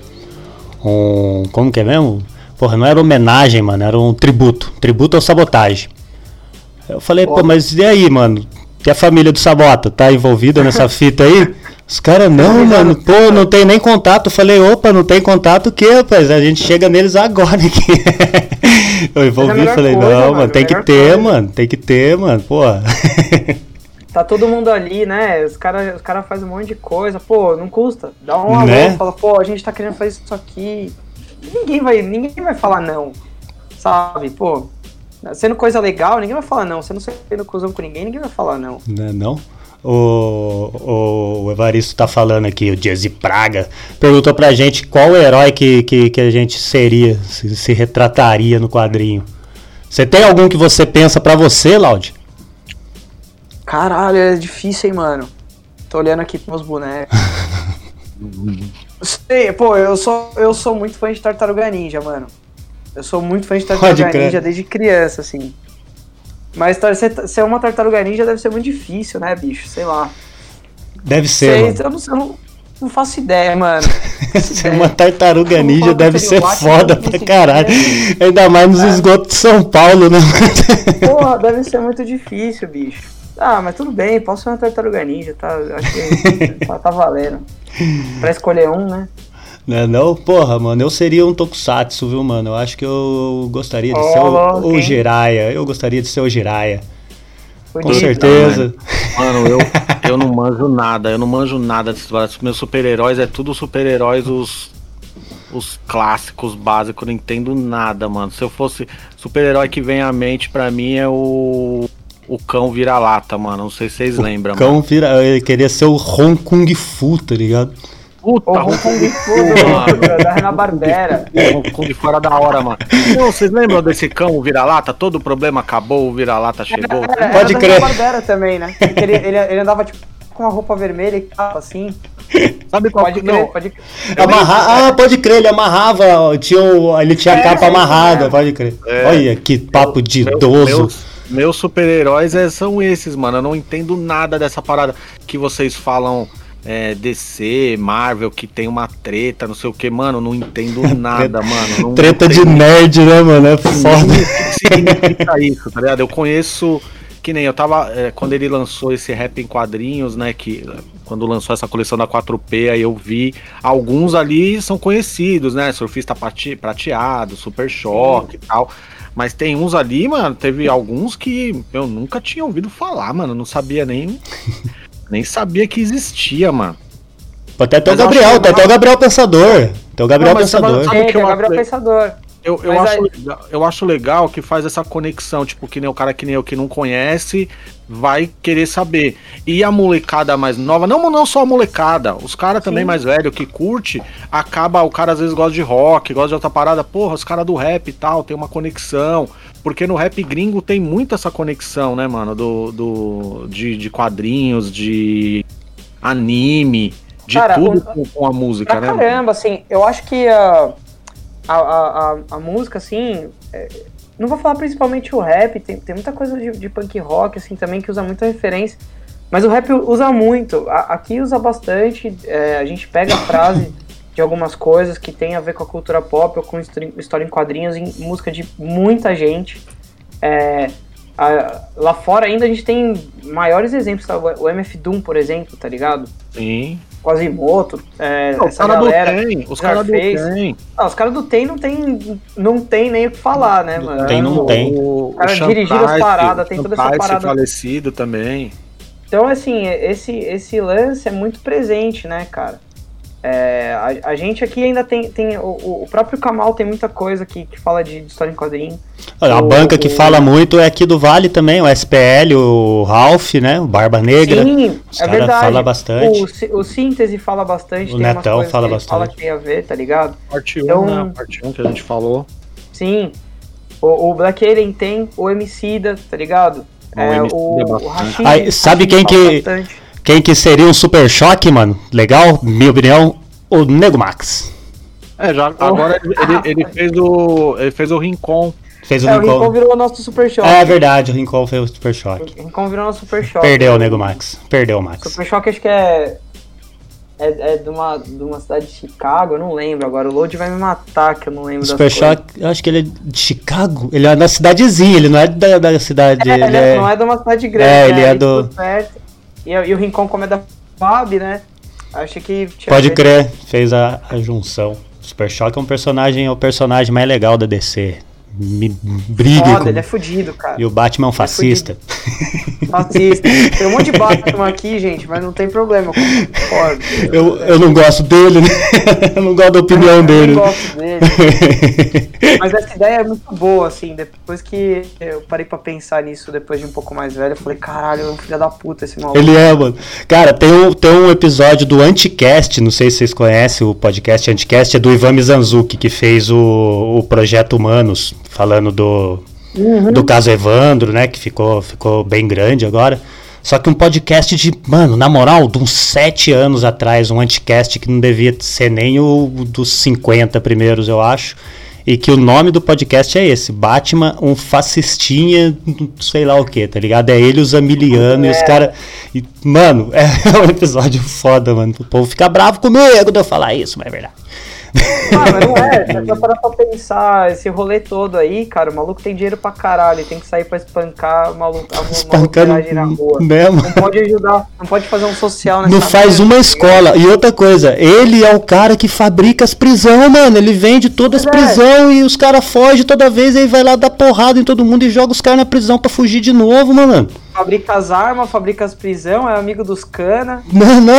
Um. Como que é mesmo? Porra, não era homenagem, mano, era um tributo. Tributo ao sabotagem. Eu falei, pô, mas e aí, mano? E a família do Sabota tá envolvida nessa fita aí? Os caras, não, mano, pô, não tem nem contato. Eu falei, opa, não tem contato o quê, rapaz? A gente chega neles agora aqui. Eu envolvi, melhor falei, coisa, não, mano, mano, tem que ter, coisa. mano, tem que ter, mano, pô. Tá todo mundo ali, né? Os caras os cara fazem um monte de coisa. Pô, não custa. Dá um alô, Né? fala, pô, a gente tá querendo fazer isso aqui. Ninguém vai, ninguém vai falar não. Sabe? Pô, sendo coisa legal, ninguém vai falar não. Você não sendo cuzão com ninguém, ninguém vai falar não. Né, não? O, o Evaristo tá falando aqui, o Jazzy Praga, perguntou pra gente qual herói que, que, que a gente seria, se, se retrataria no quadrinho. Você tem algum que você pensa pra você, Laud? Caralho, é difícil, hein, mano. Tô olhando aqui pros meus bonecos. Sei, pô, eu sou, eu sou muito fã de Tartaruga Ninja, mano. Eu sou muito fã de Tartaruga. Ninja desde criança, assim. Mas ser, ser uma Tartaruga Ninja deve ser muito difícil, né, bicho? Sei lá. Deve ser, Sei, eu, não, eu não, não faço ideia, mano. Ser uma tartaruga ninja deve ser foda pra caralho. Ainda mais nos esgotos de São Paulo, né? Porra, deve ser muito difícil, bicho. Ah, mas tudo bem, posso ser uma Tartaruga Ninja, tá? Acho que tá, tá valendo. Pra escolher um, né? Não, é não, porra, mano, eu seria um tokusatsu, viu, mano? Eu acho que eu gostaria de Ó, ser o, louco, o. Eu gostaria de ser o Jiraiya. Com certeza. Mano, eu, eu não manjo nada, eu não manjo nada desses baratos. Meus super-heróis é tudo super-heróis, os, os clássicos básicos, eu não entendo nada, mano. Se eu fosse super-herói que vem à mente pra mim é o. O cão vira-lata, mano. Não sei se vocês lembram. Cão vira. Eu queria ser o Hong Kung Fu, tá ligado? Puta, O Hong Kong Fu da Hanna-Barbera. Hong Kong fora da hora, mano. Não, vocês lembram desse cão, o vira-lata? Todo o problema acabou, o vira-lata chegou. Era, Pode era crer. da Hanna-Barbera também, né? Ele, ele, ele andava, tipo, com uma roupa vermelha e capa, assim. Sabe qual Pode crer, não? pode crer. Amarrar. Ah, pode crer, ele amarrava. Tinha o- ele tinha a É, capa isso amarrada, mesmo. pode crer. É. Olha que papo de Meu- idoso. Meus, meus super-heróis é- são esses, mano. Eu não entendo nada dessa parada que vocês falam é, DC, Marvel, que tem uma treta, não sei o que, mano. Não entendo nada, mano. Não, Treta não de nerd, né, mano? É foda. o que significa isso, tá ligado? Eu conheço. Que nem eu tava. é, quando ele lançou esse rap em quadrinhos, né? Que quando lançou essa coleção da 4P, aí eu vi. Alguns ali são conhecidos, né? Surfista prate- prateado, Super Choque e tal. Mas tem uns ali, mano, teve alguns que eu nunca tinha ouvido falar, mano. Não sabia nem. nem sabia que existia, mano. Até tem o Gabriel, tem até o Gabriel Pensador. Tem o Gabriel Não, Pensador. sabe- É, que eu Gabriel acho- Pensador. Eu, eu, acho aí- legal, eu acho legal que faz essa conexão, tipo, que nem o cara que nem eu que não conhece, vai querer saber. E a molecada mais nova, não, não só a molecada, os caras também mais velho que curte, acaba, o cara às vezes gosta de rock, gosta de outra parada, porra, os caras do rap e tal, tem uma conexão. Porque no rap gringo tem muito essa conexão, né, mano? Do, do, de, de quadrinhos, de anime, de Cara, tudo com, com a música, Pra né? mano? caramba, assim, eu acho que a, a, a, a, música, assim, é, não vou falar principalmente o rap, tem, tem muita coisa de, de punk rock, assim, também, que usa muita referência, mas o rap usa muito, aqui usa bastante, é, a gente pega a frase de algumas coisas que tem a ver com a cultura pop ou com história história em quadrinhos, em música de muita gente, é, a- lá fora ainda a gente tem maiores exemplos, tá? o MF Doom, por exemplo, tá ligado? Sim. Quasimoto, é, Não, os essa caras do galera. tem, os caras do tem. Ah, os caras do TEM não tem, não tem nem o que falar, né, mano? Tem, não O- tem. O, cara dirigiram as paradas, tem toda essa parada. falecido também. Então, assim, esse, esse lance é muito presente, né, cara? É, a, a gente aqui ainda tem. tem o, o próprio Kamal tem muita coisa que, que fala de, de história em quadrinho. Olha, A o- banca que o- fala muito é aqui do Vale também, o SPL, o Ralph, né? O Barba Negra. Sim, Os é cara verdade. fala bastante. O, o Síntese fala bastante. O Netão fala que ele Fala bastante. que tem a ver, tá ligado? Parte 1, Então- né? Parte 1 que a gente falou. Sim. O, o Black Alien tem, o Emicida, tá ligado? É, MC o, é o bastante. Rashid- Aí, sabe quem que- bastante. Quem que seria um super choque, mano? Legal? Minha opinião, o Nego Max. É, já, agora ele, ele- fez o. Ele fez o Rincon. Fez o É, o Rincon Rincon. virou o nosso super choque. É verdade, o Rincon foi o super choque. O Rincon virou nosso super choque. Perdeu o Nego Max. Perdeu o Max. Super choque acho que é. É, é de, uma, de uma cidade de Chicago, eu não lembro agora. O Load vai me matar, que eu não lembro O das Super coisas. Choque, eu acho que ele é de Chicago. Ele é da cidadezinha, ele não é da, da cidade. É, ele ele é... não é de uma cidade grande. É, ele né? é do- perto. E, e o Rincon, como é da Fab, né? Achei que tinha Pode crer, fez a, a junção. Super Choque é um personagem, é o personagem mais legal da DC. Me briga Foda, com... ele é fudido, cara. E o Batman é um fascista. Fascista. Tem um monte de Batman aqui, gente, mas não tem problema, eu concordo. Eu, eu não gosto dele, né? Eu não gosto da opinião eu dele. gosto dele. Mas essa ideia é muito boa, assim. Depois que eu parei pra pensar nisso, depois de um pouco mais velho, eu falei, caralho, é um filho da puta esse maluco. Ele é, mano. Cara, tem um, tem um episódio do Anticast, não sei se vocês conhecem o podcast Anticast, é do Ivan Mizanzuki, que fez o, o Projeto Humanos, falando do, do caso Evandro, né? Que ficou, ficou bem grande agora. Só que um podcast de, mano, na moral, de uns sete anos atrás, um anticast que não devia ser nem o dos 50 primeiros, eu acho. E que o nome do podcast é esse: Batman, um fascistinha, sei lá o que, tá ligado? É ele, os Amiliano e os caras. Mano, é um episódio foda, mano. O povo fica bravo comigo de eu falar isso, mas é verdade. Ah, mas não é. Se eu parar pra pensar, esse rolê todo aí, cara, o maluco tem dinheiro pra caralho. Tem que sair pra espancar o maluco, a maluqueiragem na rua. mesmo. Não pode ajudar, não pode fazer um social nessa Não faz uma tá escola. E outra coisa, ele é o cara que fabrica as prisão, mano. Ele vende todas as é. prisão e os caras fogem toda vez, aí vai lá dar porrada em todo mundo e joga os caras na prisão pra fugir de novo, mano. Fabrica as armas, fabrica as prisão, é amigo dos cana. Não, não.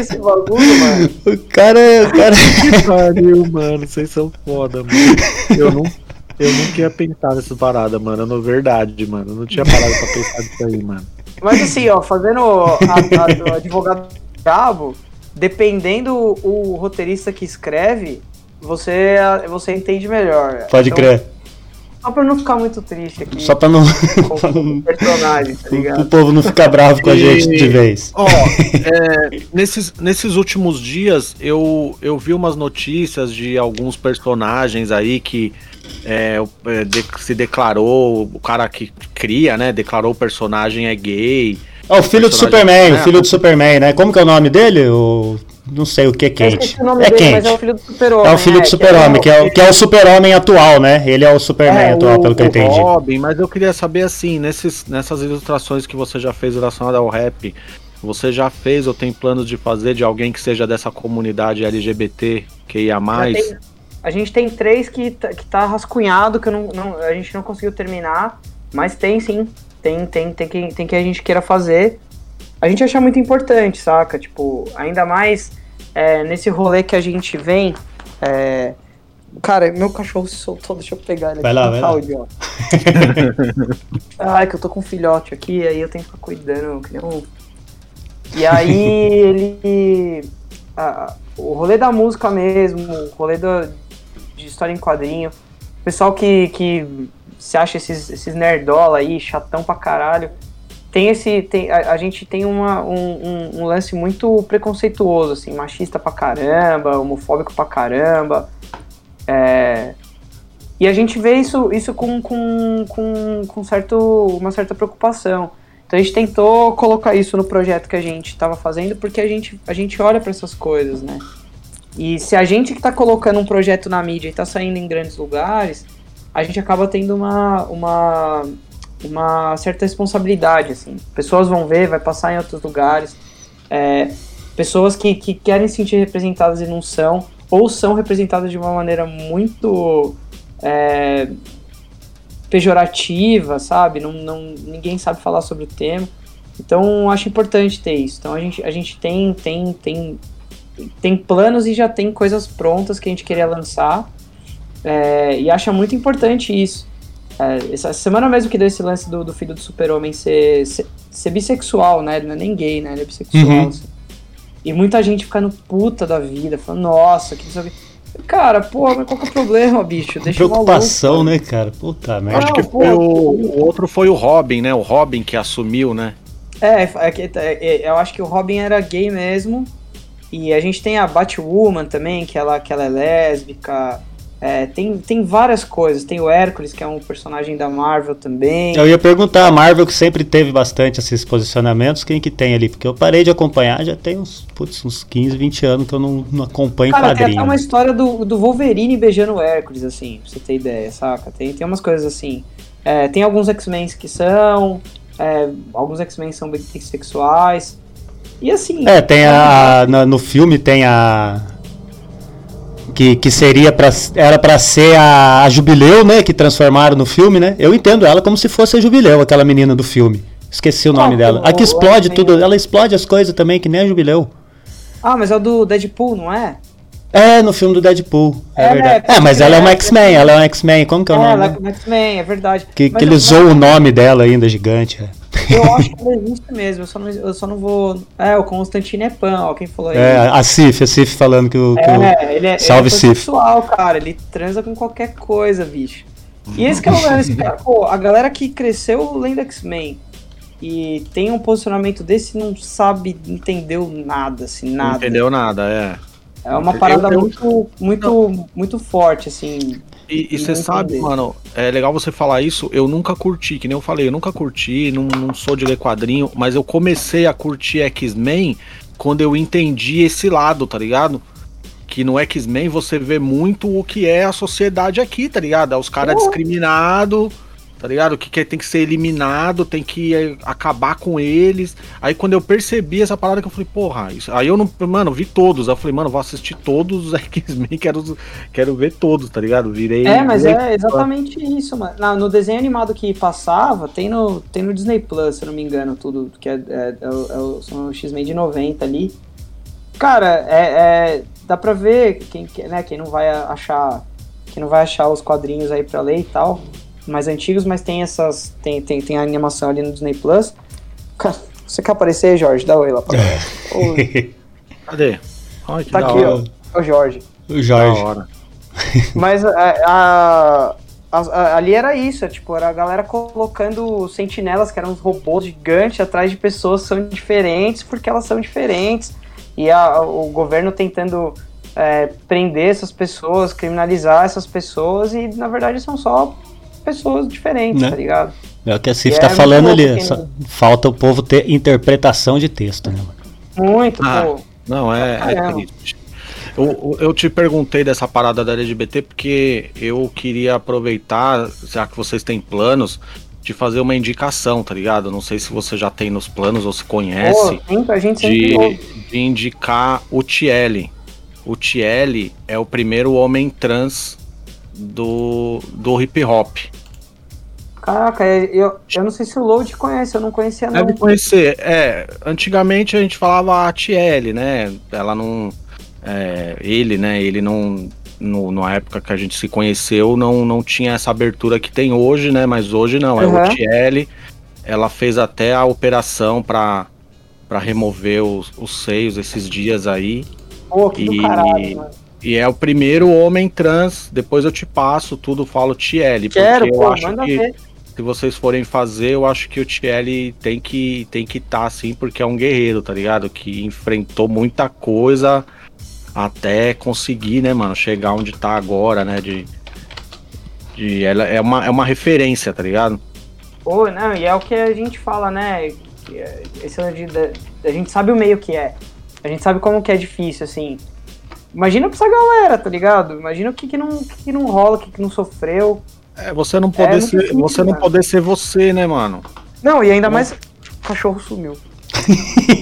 Esse bagulho, mano. O cara é. O cara... Que pariu, mano. Vocês são foda, mano. Eu não, eu não tinha pensado nessa parada, mano. Na verdade, mano. Eu não tinha parado pra pensar nisso aí, mano. Mas assim, ó, fazendo a- a- o advogado brabo, dependendo o, o roteirista que escreve, você, você entende melhor. Pode Então, crer. Só pra não ficar muito triste aqui Só pra não. pra com não- o personagem, tá o ligado? povo não ficar bravo com a gente de vez. Ó, é, nesses, nesses últimos dias eu, eu vi umas notícias de alguns personagens aí que é, o- é, de- se declarou, o cara que cria, né? Declarou o personagem é gay. Ó, o filho do Superman, o é, filho do Superman, né? Como que é o nome dele? O. Não sei o que é Eu quente. esqueci o nome É dele, quente. mas é o filho do super-homem. É o filho do super-homem, que, é, o- que é o super-homem atual, né? Ele é o Superman É, atual, o- pelo que eu o entendi. Robin, mas eu queria saber assim, nesses, nessas ilustrações que você já fez relacionadas ao rap, você já fez ou tem planos de fazer de alguém que seja dessa comunidade LGBT que ia mais? tem- a gente tem três que, tá- que tá rascunhado, que não, não- a gente não conseguiu terminar, mas tem sim. Tem, tem, tem, que, tem que a gente queira fazer. A gente acha muito importante, saca? Tipo, ainda mais é, nesse rolê que a gente vem. é, Cara, meu cachorro se soltou, deixa eu pegar ele Vai aqui lá, vai lá. áudio. Ai, que eu tô com um filhote aqui, aí eu tenho que ficar cuidando, que nem um... E aí ele. a- o rolê da música mesmo, o rolê da, de história em quadrinho. O pessoal que, que se acha esses, esses nerdola aí, chatão pra caralho. Tem esse. Tem, a, a gente tem uma, um, um- um lance muito preconceituoso, assim, machista pra caramba, homofóbico pra caramba. É, e a gente vê isso, isso com, com, com, com certo, uma certa preocupação. Então a gente tentou colocar isso no projeto que a gente estava fazendo, porque a gente, a gente olha para essas coisas, né? E se a gente que está colocando um projeto na mídia e está saindo em grandes lugares, a gente acaba tendo uma, uma, uma certa responsabilidade, assim. Pessoas vão ver, vai passar em outros lugares. É, pessoas que, que querem se sentir representadas e não são, ou são representadas de uma maneira muito é, pejorativa, sabe? Não, não, ninguém sabe falar sobre o tema. Então acho importante ter isso. Então a gente, a gente tem, tem, tem, tem planos e já tem coisas prontas que a gente queria lançar. É, e acha muito importante isso. É, essa semana mesmo que deu esse lance do, do filho do super-homem ser, ser, ser bissexual, né? Ele não é nem gay, né? Ele é bissexual. Uhum. assim. E muita gente ficando puta da vida, falando, nossa, que não sei o quê. Cara, porra, mas qual que é o problema, bicho? Deixa o Preocupação, né, cara? Puta merda. Acho que foi o, o outro foi o Robin, né? O Robin que assumiu, né? É, é, é, é, eu acho que o Robin era gay mesmo. E a gente tem a Batwoman também, que ela, que ela é lésbica. É, tem, tem várias coisas. Tem o Hércules, que é um personagem da Marvel também. Eu ia perguntar, a Marvel que sempre teve bastante esses posicionamentos, quem que tem ali? Porque eu parei de acompanhar já tem uns, putz, uns 15, 20 anos que eu não, não acompanho Cara, tem até quadrinho. uma história do, do Wolverine beijando o Hércules, assim, pra você ter ideia, saca? Tem, tem umas coisas assim. É, tem alguns X-Men que são. é, alguns X-Men são bissexuais. E assim. É, tem a. na- no filme tem a. Que, que seria pra, era pra ser a, a Jubileu, né? Que transformaram no filme, né? Eu entendo ela como se fosse a Jubileu, aquela menina do filme. Esqueci o nome Ah, dela. A que explode tudo, ela explode as coisas também, que nem a Jubileu. Ah, mas é o do Deadpool, não é? É, no filme do Deadpool. É, É, verdade. né, É, mas ela é uma é, X-Men, ela é uma X-Men. Como que é o É, nome? ela é como X-Men, é verdade. Que, Mas que ele o nome dela ainda, gigante. É. Eu acho que ela existe mesmo, eu só não, eu só não vou. É, o Constantine é pan, ó, quem falou aí. É, a Sif, a Sif falando que o. que o- É, ele é, Salve, ele é sexual, cara. Ele transa com qualquer coisa, bicho. E esse que é o lance, cara. Pô, a galera que cresceu lendo X-Men e tem um posicionamento desse não sabe, entendeu nada, assim, Não nada. entendeu nada, é. É uma Eu- parada eu- muito, muito, muito forte, assim. E E você sabe, entender. mano, é legal você falar isso. Eu nunca curti, que nem eu falei, eu nunca curti, não, não sou de ler quadrinho, mas eu comecei a curtir X-Men quando eu entendi esse lado, tá ligado? Que no X-Men você vê muito o que é a sociedade aqui, tá ligado? É os caras Oh. discriminados, tá ligado? Que, que tem que ser eliminado, tem que eh, acabar com eles. Aí quando eu percebi essa parada que eu falei, porra, isso... aí eu não, mano, vi todos. Aí eu falei, mano, vou assistir todos os X-Men, quero, quero ver todos, tá ligado? Virei. É, mas virei é exatamente isso, mano. Na- no desenho animado que passava, tem no, tem no Disney Plus, se eu não me engano, tudo, que é, é, é o- é o- X-Men de 90 ali. Cara, é, é- dá pra ver quem, que- né, quem não vai achar. Quem não vai achar os quadrinhos aí pra ler e tal. Mais antigos, mas tem essas. Tem, tem, tem a animação ali no Disney Plus. Cara, você quer aparecer, Jorge? Dá oi lá pra Ô, Cadê? Ai, que Tá da aqui, hora. ó. É o Jorge. o Jorge. hora. Mas a, a- a- a- ali era isso, é, tipo, era a galera colocando sentinelas, que eram uns robôs gigantes, atrás de pessoas que são diferentes, porque elas são diferentes. E a- o governo tentando é, prender essas pessoas, criminalizar essas pessoas, e na verdade são só pessoas diferentes, Né? tá ligado? É o que a Cif E tá é falando ali. falta o povo ter interpretação de texto, né, mano? Muito, Ah. pô. Não, é, é triste. Eu, eu te perguntei dessa parada da LGBT porque eu queria aproveitar, já que vocês têm planos, de fazer uma indicação, tá ligado? Não sei se você já tem nos planos ou se conhece. Pô, sempre, a gente de, de indicar o Tiele. O Tiele é o primeiro homem trans do, do hip hop. Caraca, eu, eu não sei se o Load conhece, eu não conhecia não. Deve conhecer. É, antigamente a gente falava a Tiele, né? Ela não. é, ele, né? Ele não. No, na época que a gente se conheceu, não, não tinha essa abertura que tem hoje, né? Mas hoje não, é Uhum. o Tiele. Ela fez até a operação pra, pra remover os, os seios esses dias aí. Pô, que E- caralho. E é o primeiro homem trans. Depois eu te passo tudo, falo Tiele. Quero, porque pô, eu acho que ver. Se vocês forem fazer, eu acho que o Tiele tem que tem que estar assim, porque é um guerreiro, tá ligado? Que enfrentou muita coisa até conseguir, né, mano, chegar onde tá agora, né? De, de ela é uma, é uma referência, tá ligado? Pô, não, e é o que a gente fala, né? é- Esse de, da- a gente sabe o meio que é. A gente sabe como que é difícil, assim. Imagina pra essa galera, tá ligado? Imagina o que, que, não, que, que não rola, o que, que não sofreu. É você não poder É, não ser, tem você não cara. poder ser você, né, mano? Não, e ainda mais. O cachorro sumiu.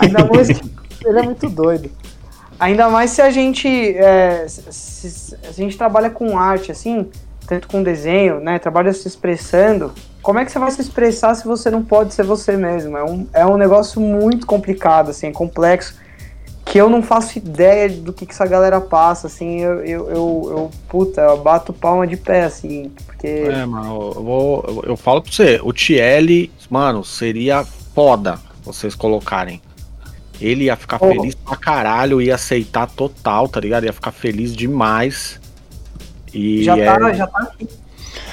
ainda mais. Ele é muito doido. Ainda mais se a gente. é, se, se- se a gente trabalha com arte, assim, tanto com desenho, né? Trabalha se expressando. Como é que você vai se expressar se você não pode ser você mesmo? É um, é um negócio muito complicado, assim, complexo. Que eu não faço ideia do que, que essa galera passa, assim. Eu, eu, eu, eu puta, eu bato palma de pé, assim. Porque. É, mano, eu, vou, eu, eu falo pra você, o Tiele, mano, seria foda vocês colocarem. Ele ia ficar Oh. feliz pra caralho, ia aceitar total, tá ligado? Ia ficar feliz demais. E Já é, tá, já tá aqui.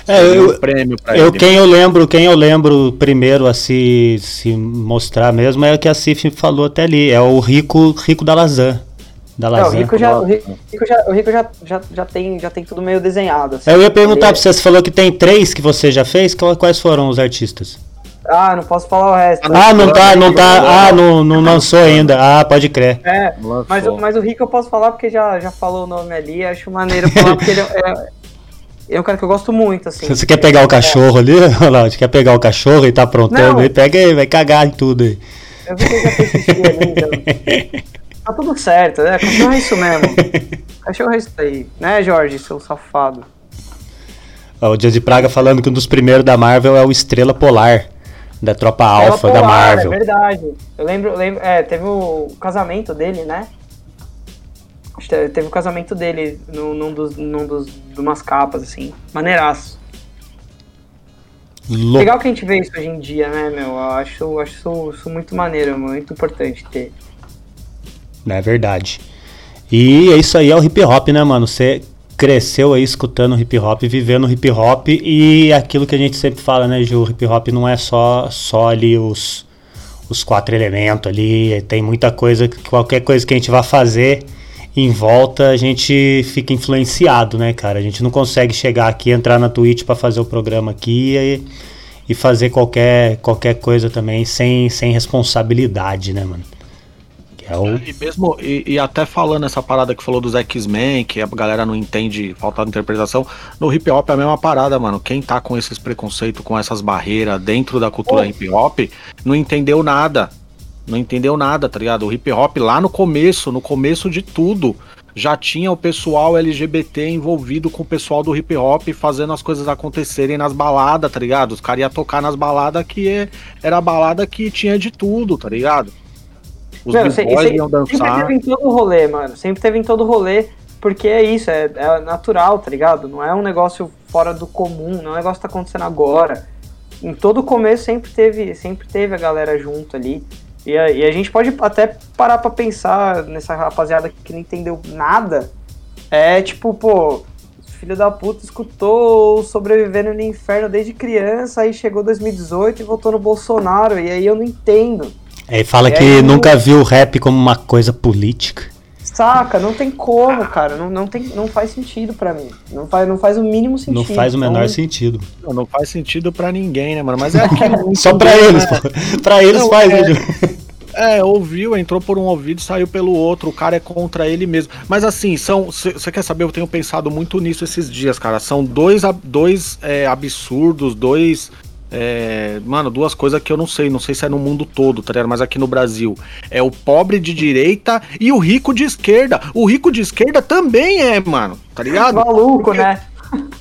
É, eu, um prêmio pra eu, ele. quem eu lembro, quem eu lembro primeiro a se, se mostrar mesmo é o que a Cif falou até ali, é o rico, rico da lasanha. Da É, o. Rico já, o Rico, Rico já, o Rico já, já, já, tem, já tem tudo meio desenhado. assim. Eu ia perguntar Ele- pra você, você falou que tem três que você já fez, quais foram os artistas? Ah, não posso falar o resto. Ah, não tá, não tá, ah, não, não lançou ainda, ah, pode crer. É, mas, o- mas o Rico eu posso falar porque já, já falou o nome ali, acho maneiro falar porque ele é, é, é um cara que eu gosto muito, assim. Você quer pegar o cachorro ali, Ronaldo? Quer pegar o cachorro e tá aprontando aí? Pega aí, vai cagar em tudo aí. Eu vi que ele já fez xixi ali, então. Tá tudo certo, né? Cachorro é isso mesmo. Cachorro é isso aí, né, Jorge, seu safado? Ó, o Dias de Praga falando que um dos primeiros da Marvel é o Estrela Polar, da Tropa Alpha Ela da Polar, Marvel. É verdade. Eu lembro, lembro é, teve o casamento dele, né? Teve o casamento dele num, num dos, num dos, de umas capas, assim. Maneiraço. Legal que a gente vê isso hoje em dia, né, meu? Eu acho, eu acho isso, isso muito maneiro, muito importante ter. É verdade. E é isso aí, é o hip hop, né, mano? Você cresceu aí escutando hip hop, vivendo hip hop e aquilo que a gente sempre fala, né, Ju? Hip hop não é só, só ali os, os quatro elementos ali, tem muita coisa, que- qualquer coisa que a gente vai fazer em volta, a gente fica influenciado, né, cara? A gente não consegue chegar aqui, entrar na Twitch pra fazer o programa aqui e, e fazer qualquer, qualquer coisa também sem, sem responsabilidade, né, mano? Que é o. E mesmo, e, e até falando essa parada que falou dos X-Men, que a galera não entende, falta de interpretação, no hip hop é a mesma parada, mano. Quem tá com esses preconceitos, com essas barreiras dentro da cultura hip hop, não entendeu nada. Não entendeu nada, tá ligado? O hip hop lá no começo, no começo de tudo, já tinha o pessoal LGBT envolvido com o pessoal do hip hop fazendo as coisas acontecerem nas baladas, tá ligado? Os caras iam tocar nas baladas que era a balada que tinha de tudo, tá ligado? Os Não, se- iam Sempre dançar. teve em todo rolê, mano. Sempre teve em todo rolê, porque é isso, é, é natural, tá ligado? Não é um negócio fora do comum, não é um negócio que tá acontecendo agora. Em todo começo sempre teve, sempre teve a galera junto ali. E a, e a gente pode até parar pra pensar nessa rapaziada que não entendeu nada. É tipo, pô, filho da puta escutou Sobrevivendo no Inferno desde criança, aí chegou 2018 e votou no Bolsonaro, e aí eu não entendo. Fala E que aí, nunca viu o rap como uma coisa política. Saca, não tem como, cara. Não, não, tem, não faz sentido pra mim. Não faz, não faz o mínimo sentido. Não faz o menor Então, sentido. Não, não faz sentido pra ninguém, né, mano? Mas é aquilo. Só pra eles, né? pô. Pra eles Não, faz, é- né? É, ouviu, entrou por um ouvido, saiu pelo outro. O cara é contra ele mesmo. Mas assim, são. Você quer saber? Eu tenho pensado muito nisso esses dias, cara. São dois, dois é, absurdos, dois. É, mano, duas coisas que eu não sei. Não sei se é no mundo todo, tá ligado? Mas aqui no Brasil. É o pobre de direita e o rico de esquerda. O rico de esquerda também é, mano. Tá ligado? Maluco, Porque- né?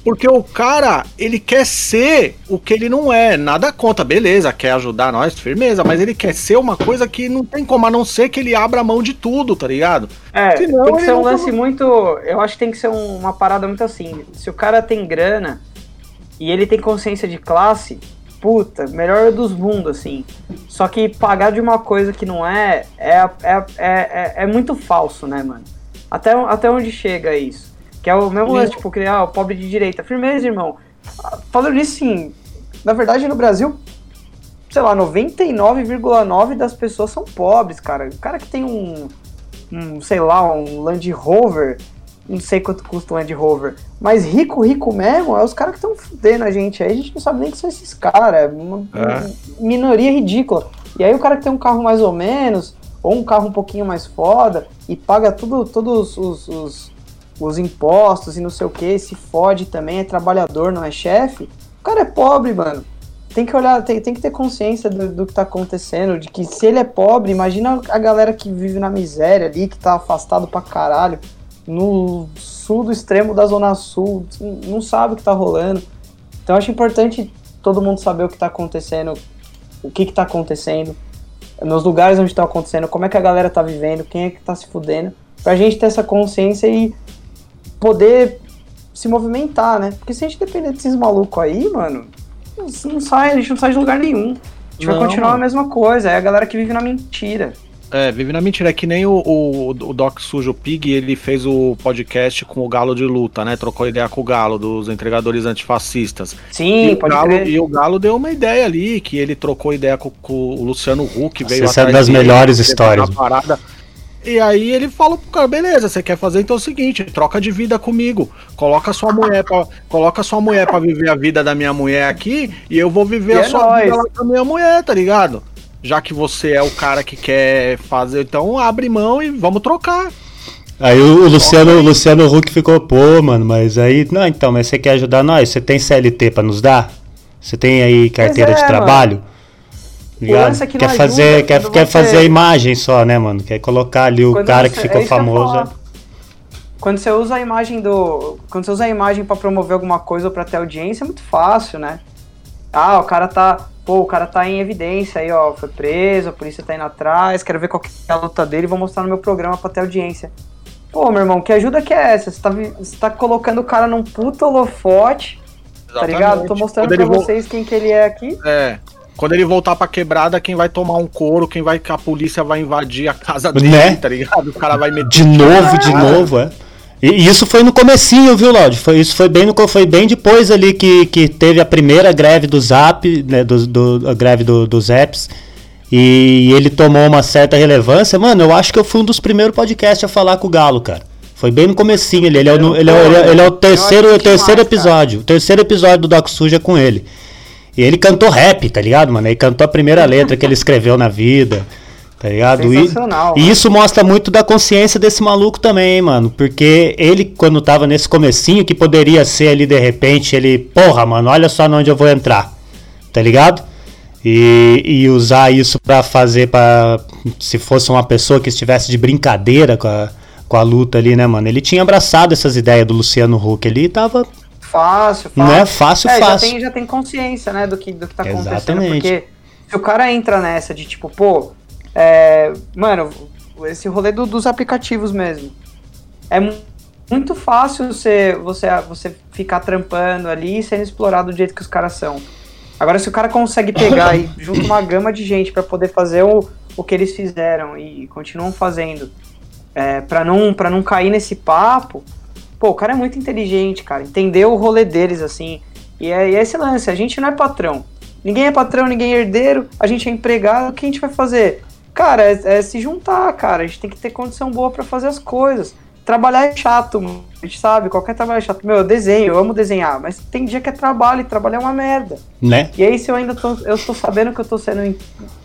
Porque o cara, ele quer ser o que ele não é. Nada conta, beleza, quer ajudar nós, firmeza, mas ele quer ser uma coisa que não tem como, a não ser que ele abra mão de tudo, tá ligado? É, Senão tem que ser um não lance tava- muito. Eu acho que tem que ser um- uma parada muito assim. Se o cara tem grana e ele tem consciência de classe, puta, melhor dos mundos, assim. Só que pagar de uma coisa que não é, é, é, é, é, é muito falso, né, mano? Até, até onde chega isso? Que é o mesmo lance, tipo, criar o pobre de direita. Firmeza, irmão. Falando nisso, sim, na verdade no Brasil, sei lá, 99,9% das pessoas são pobres, cara. O cara que tem um, um, sei lá, um Land Rover, não sei quanto custa um Land Rover, mas rico, rico mesmo, é os caras que estão fudendo a gente aí, a gente não sabe nem que são esses caras, é uma É. minoria ridícula. E aí o cara que tem um carro mais ou menos, ou um carro um pouquinho mais foda, e paga tudo, todos os, os, os impostos e não sei o que, se fode também, é trabalhador, não é chefe, o cara é pobre, mano tem que olhar, tem, tem que ter consciência do, do que tá acontecendo, de que se ele é pobre, imagina a galera que vive na miséria ali, que tá afastado pra caralho, no sul do extremo da Zona Sul, não sabe o que tá rolando. Então eu acho importante todo mundo saber o que tá acontecendo, o que que tá acontecendo, nos lugares onde tá acontecendo, como é que a galera tá vivendo, quem é que tá se fudendo, pra gente ter essa consciência e poder se movimentar, né? Porque se a gente depender desses malucos aí, mano, não sai, a gente não sai de lugar nenhum. A gente vai Não, continuar mano. a mesma coisa, é a galera que vive na mentira. É, vive na mentira. É que nem o, o, o Doc Sujo Pig, ele fez o podcast com o Galo de Luta, né? Trocou ideia com o Galo, dos entregadores antifascistas. Sim, e, o pode Galo, crer. e o Galo deu uma ideia ali, que ele trocou ideia com, com o Luciano Huck, veio essa é das dele, melhores histórias. Parada. E aí ele falou pro cara, beleza, você quer fazer então é o seguinte, troca de vida comigo. Coloca sua mulher pra, coloca sua mulher pra viver a vida da minha mulher aqui e eu vou viver E a é sua nóis. vida lá com a minha mulher, tá ligado? Já que você é o cara que quer fazer, então abre mão e vamos trocar. Aí o, o Luciano, o Luciano Huck ficou, pô, mano, mas aí. Não, então, mas você quer ajudar nós? Você tem CLT pra nos dar? Você tem aí carteira é, de trabalho? Ligado? lance é que quer fazer, ajuda quer, quer você- fazer a imagem só, né, mano? Quer colocar ali o Quando cara você- que ficou é isso que famoso. falar. Quando você usa a imagem do. Quando você usa a imagem pra promover alguma coisa ou pra ter audiência, é muito fácil, né? Ah, o cara tá. Pô, o cara tá em evidência aí, ó. Foi preso, a polícia tá indo atrás, quero ver qual que é a luta dele, vou mostrar no meu programa pra ter audiência. Pô, meu irmão, que ajuda que é essa? Você tá, você tá colocando o cara num puto holofote, tá ligado? Tô mostrando Quando pra vo- vocês quem que ele é aqui. É. Quando ele voltar pra quebrada, quem vai tomar um couro, quem vai que a polícia vai invadir a casa dele, Né? tá ligado? O cara vai meter De novo, de novo, é. E isso foi no comecinho, viu, Laude? Foi, isso foi bem, no, foi bem depois ali que, que teve a primeira greve do Zap, né, do, do- a greve do, dos apps, e ele tomou uma certa relevância. Mano, eu acho que eu fui um dos primeiros podcasts a falar com o Galo, cara. Foi bem no comecinho, ele, ele, é, o, ele, é, ele é- ele é o terceiro, o terceiro episódio. O terceiro episódio do Doc Suja é com ele. E ele cantou rap, tá ligado, mano? Ele cantou a primeira letra que ele escreveu na vida, tá ligado? E- E, mano. isso mostra muito da consciência desse maluco também, mano. Porque ele, quando tava nesse comecinho, que poderia ser ali de repente, ele, porra, mano, olha só onde eu vou entrar, tá ligado? E, e usar isso pra fazer pra. Se fosse uma pessoa que estivesse de brincadeira com a, com a luta ali, né, mano? Ele tinha abraçado essas ideias do Luciano Huck ali e tava. Fácil, fácil. Não é fácil, é, fácil. Já tem, já tem consciência, né, do que, do que tá acontecendo. Exatamente. Porque se o cara entra nessa de tipo, pô, é, mano, esse rolê do- dos aplicativos mesmo. É mu- muito fácil você, você, você ficar trampando ali e sendo explorado do jeito que os caras são. Agora, se o cara consegue pegar e junta uma gama de gente pra poder fazer o, o que eles fizeram e continuam fazendo, é, para não, pra não cair nesse papo, pô, o cara é muito inteligente, cara. Entendeu o rolê deles, assim. E é, e é esse lance, a gente não é patrão. Ninguém é patrão, ninguém é herdeiro, a gente é empregado, o que a gente vai fazer? Cara, é, é se juntar, cara. A gente tem que ter condição boa pra fazer as coisas. Trabalhar é chato, mano. a gente sabe, qualquer trabalho é chato. Meu, eu desenho, eu amo desenhar, mas tem dia que é trabalho e trabalhar é uma merda. Né? E aí, se eu ainda tô, eu tô sabendo que eu tô sendo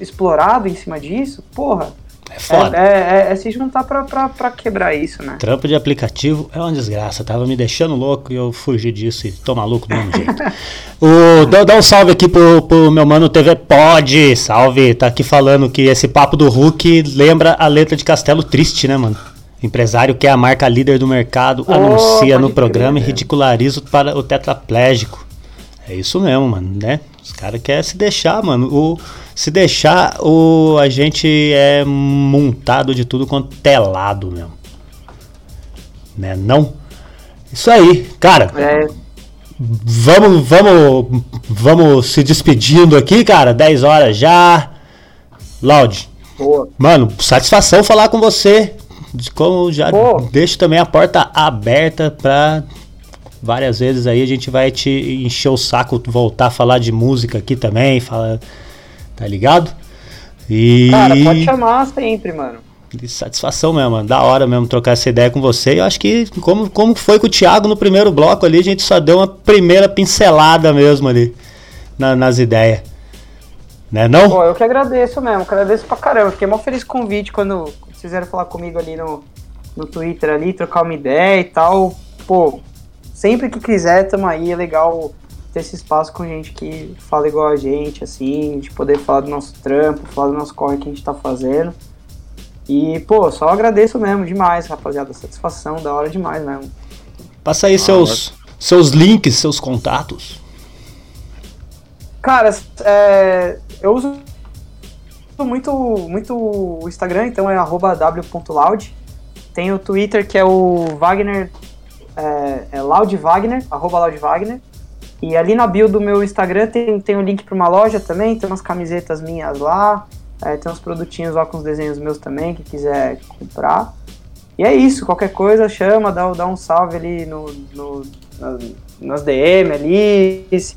explorado em cima disso, porra, É foda. é, é- é- é se juntar pra, pra, pra quebrar isso, né? Trampo de aplicativo é uma desgraça, tava me deixando louco e eu fugi disso e tô maluco do mesmo jeito. O, dá, dá um salve aqui pro, pro meu mano TV Pod, salve, tá aqui falando que esse papo do Hulk lembra a letra de Castelo Triste, né, mano? Empresário que é a marca líder do mercado, Oh, anuncia no programa e ridiculariza para o tetraplégico. É isso mesmo, mano, né? Os caras querem se deixar, mano. O, se deixar, o, a gente é montado de tudo quanto é lado mesmo. Né? Não? Isso aí, cara. É, Vamos, vamos, vamos se despedindo aqui, cara. 10 horas já. Loud, boa. mano, satisfação falar com você. De Como já Pô. deixo também a porta aberta pra várias vezes aí a gente vai te encher o saco, voltar a falar de música aqui também, fala, tá ligado? E Cara, pode chamar sempre, mano. de satisfação mesmo, mano. Da hora mesmo trocar essa ideia com você. Eu acho que, como, como foi com o Thiago no primeiro bloco ali, a gente só deu uma primeira pincelada mesmo ali na- nas ideias. Né não? Pô, eu que agradeço mesmo, agradeço pra caramba. Fiquei mó feliz com o convite quando vocês vieram falar comigo ali no, no Twitter ali, trocar uma ideia e tal. Pô, sempre que quiser, tamo aí. É legal ter esse espaço com gente que fala igual a gente, assim, de poder falar do nosso trampo, falar do nosso corre que a gente tá fazendo. E, pô, só agradeço mesmo demais, rapaziada. Satisfação, da hora demais mesmo. Passa aí seus, seus links, seus contatos. Cara, é, eu uso muito, muito o Instagram, então é arroba w.loud. Tem o Twitter que é o Wagner, é, é Loud Wagner, arroba Loud Wagner. E ali na bio do meu Instagram tem, tem o link para uma loja também, tem umas camisetas minhas lá. É, tem uns produtinhos lá com os desenhos meus também, que quiser comprar. E é isso, qualquer coisa chama, dá, dá um salve ali no, no, na- nas DM ali. Se,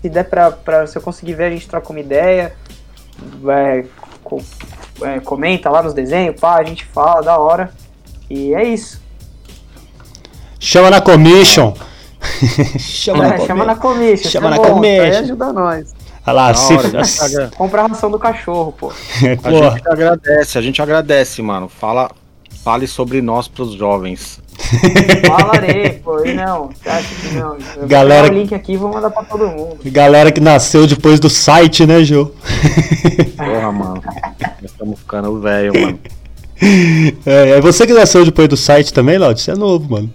se der pra, pra. Se eu conseguir ver, a gente troca uma ideia. É, co- é, comenta lá nos desenhos, pá, a gente fala, da hora. E é isso. Chama na commission. Chama, É, chama na commission. Chama na é bom, aí ajuda nós. Olha lá, se, a gente agra- Compra a ração do cachorro, pô. a Pô, gente agradece, a gente agradece, mano. Fala, fale sobre nós pros jovens. Falarei, pô. E não, acha que não? Eu vou Galera- pegar o link aqui vou mandar pra todo mundo. galera que nasceu depois do site, né, Gil? Porra, mano. Nós estamos ficando velho, mano. É, é você que nasceu depois do site também, Laud? Você é novo, mano.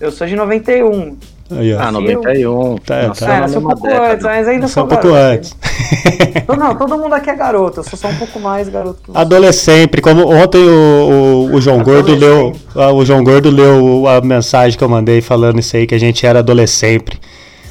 Eu sou de 91. Aí, ó. Ah, 91. Tá, Nossa, tá. É, na nasceu um pouco década. antes, mas ainda sou um pouco garoto. antes. Tô- Não, todo mundo aqui é garoto. Eu sou só um pouco mais garoto que você. Adolescente, como ontem o, o, o João Gordo leu, ah, o João Gordo leu a mensagem que eu mandei falando isso aí que a gente era adolescente.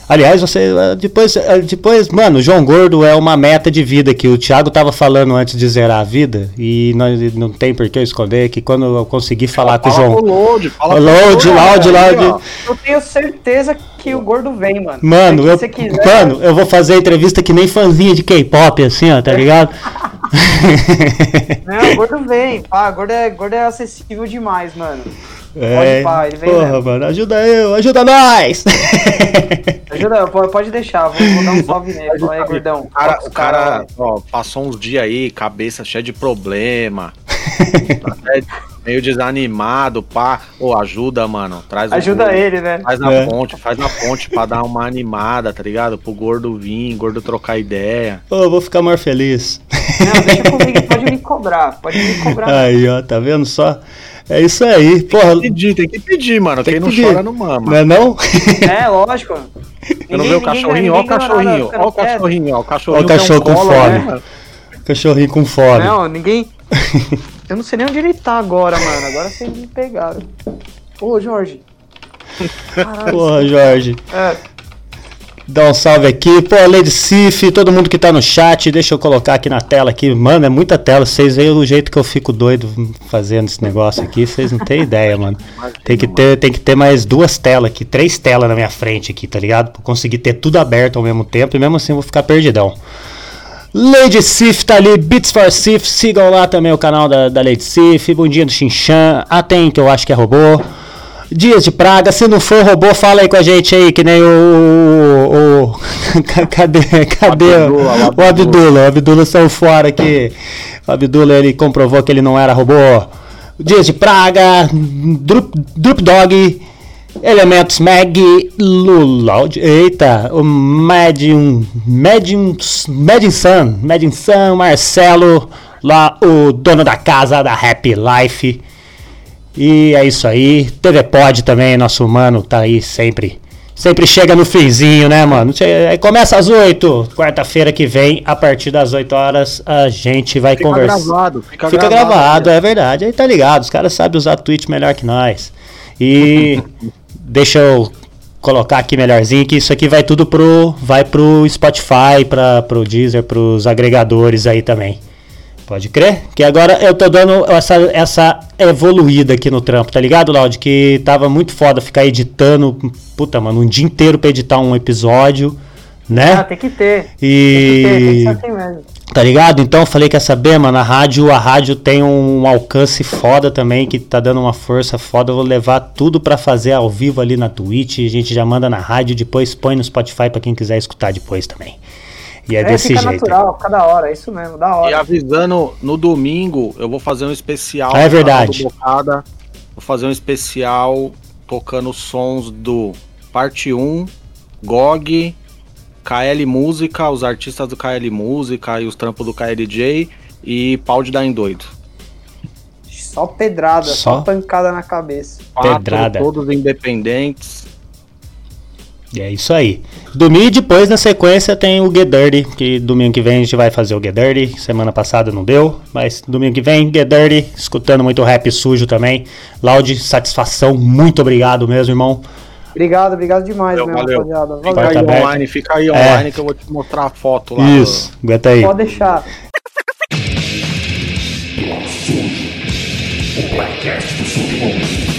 Aliás, você ah, depois, ah, depois, mano, o João Gordo é uma meta de vida que o Thiago tava falando antes de zerar a vida e nós, não tem por que eu esconder que quando eu conseguir falar com o João, com o Load, fala Ô, com o Load, Loud. ó, Eu tenho certeza que o gordo vem, mano. Mano, Se eu, você quiser. mano, eu vou fazer a entrevista que nem fãzinha de K-pop, assim, ó, tá ligado? Não, o gordo vem. Pá, gordo é, gordo é acessível demais, mano. É, pá, ele vem porra, mesmo. mano, ajuda eu, ajuda nós! Ajuda, pode, pode deixar. Vou, vou dar um salve nele. Aí, gordão. O cara, o cara ó, passou uns dias aí, cabeça cheia de problema. tá até meio desanimado, pá. Ô, ajuda, mano. Traz o Ajuda gordo, ele, né? Faz na É. ponte, faz na ponte pra dar uma animada, tá ligado? Pro gordo vir, gordo trocar ideia. Ô, eu vou ficar mais feliz. Não, deixa comigo, pode me cobrar. Pode me cobrar. Aí, ó, tá vendo só? É isso aí, porra. Pedir, tem que pedir, mano. Tem Quem que não pedir. chora não mama. Não é não? É, lógico. Eu não vi o cachorrinho, ó o cachorrinho, ó o cachorrinho, ó o cachorrinho. Ó o cachorro tem com fome. Cachorrinho com fome. Não, ninguém. Eu não sei nem onde ele tá agora, mano. Agora vocês me pegaram. Ô, Jorge. Caralho. Porra, Jorge. É, Dá um salve aqui. Pô, Lady Sif, todo mundo que tá no chat, deixa eu colocar aqui na tela aqui. Mano, é muita tela. Vocês veem o jeito que eu fico doido fazendo esse negócio aqui. Vocês não têm ideia, mano. Tem que, ter, tem que ter mais duas telas aqui, três telas na minha frente aqui, tá ligado? Pra conseguir ter tudo aberto ao mesmo tempo e mesmo assim eu vou ficar perdidão. Lady Sif tá ali, Beats for Sif, sigam lá também o canal da, da Lady Sif, Bundinha do Xinchan, Atem, que eu acho que é robô. Dias de Praga, se não for robô, fala aí com a gente aí, que nem o. o, o- cadê cadê Abdullah, o Abdullah? O Abdullah saiu fora aqui. O Abdullah ele comprovou que ele não era robô. Dias de Praga, Drup, Drup Dog, Elementos Mag, Lulaud, eita, o Medium, Medium, Medium Sun, Medium Sun, Marcelo, lá o dono da casa da Happy Life. E é isso aí. TV Pod também, nosso mano tá aí sempre. Sempre chega no finzinho, né, mano? Aí Começa às 8, quarta-feira que vem, a partir das 8 horas, a gente vai Fica conversar. gravado, fica, Fica gravado, é verdade. Aí tá ligado, os caras sabem usar Twitch melhor que nós. E deixa eu colocar aqui melhorzinho que isso aqui vai tudo pro vai pro Spotify, para pro Deezer, pros agregadores aí também. Pode crer? Que agora eu tô dando essa, essa evoluída aqui no trampo, tá ligado, Laud? Que tava muito foda ficar editando, puta, mano, um dia inteiro pra editar um episódio, Ah, né? tem que ter. Tem que ter, tem E que ser assim mesmo. Tá ligado? Então eu falei, quer saber, mano? A rádio, a rádio tem um alcance foda também, que tá dando uma força foda. Eu vou levar tudo pra fazer ao vivo ali na Twitch. A gente já manda na rádio, depois põe no Spotify pra quem quiser escutar depois também. E é, É, desse fica jeito. natural, fica da hora, é isso mesmo, da E hora. avisando, no domingo eu vou fazer um especial. Ah, é verdade. Bocada. Vou fazer um especial tocando sons do Parte 1, GOG, KL Música, os artistas do KL Música e os trampos do KLJ e Pau de Dar em Doido. Só pedrada, Só? só, pancada na cabeça. Quatro, Pedrada. todos independentes. E é isso aí. Domingo e depois, na sequência, tem o Get Dirty, que domingo que vem a gente vai fazer o Get Dirty. Semana passada não deu, mas domingo que vem, Get Dirty, escutando muito rap sujo também. Loud, satisfação, muito obrigado mesmo, irmão. Obrigado, obrigado demais Valeu, mesmo, valeu. rapaziada. Fica Porta aí online, fica aí É. online que eu vou te mostrar a foto lá. Isso, aguenta aí. Pode deixar. Sujo, o podcast do submundo.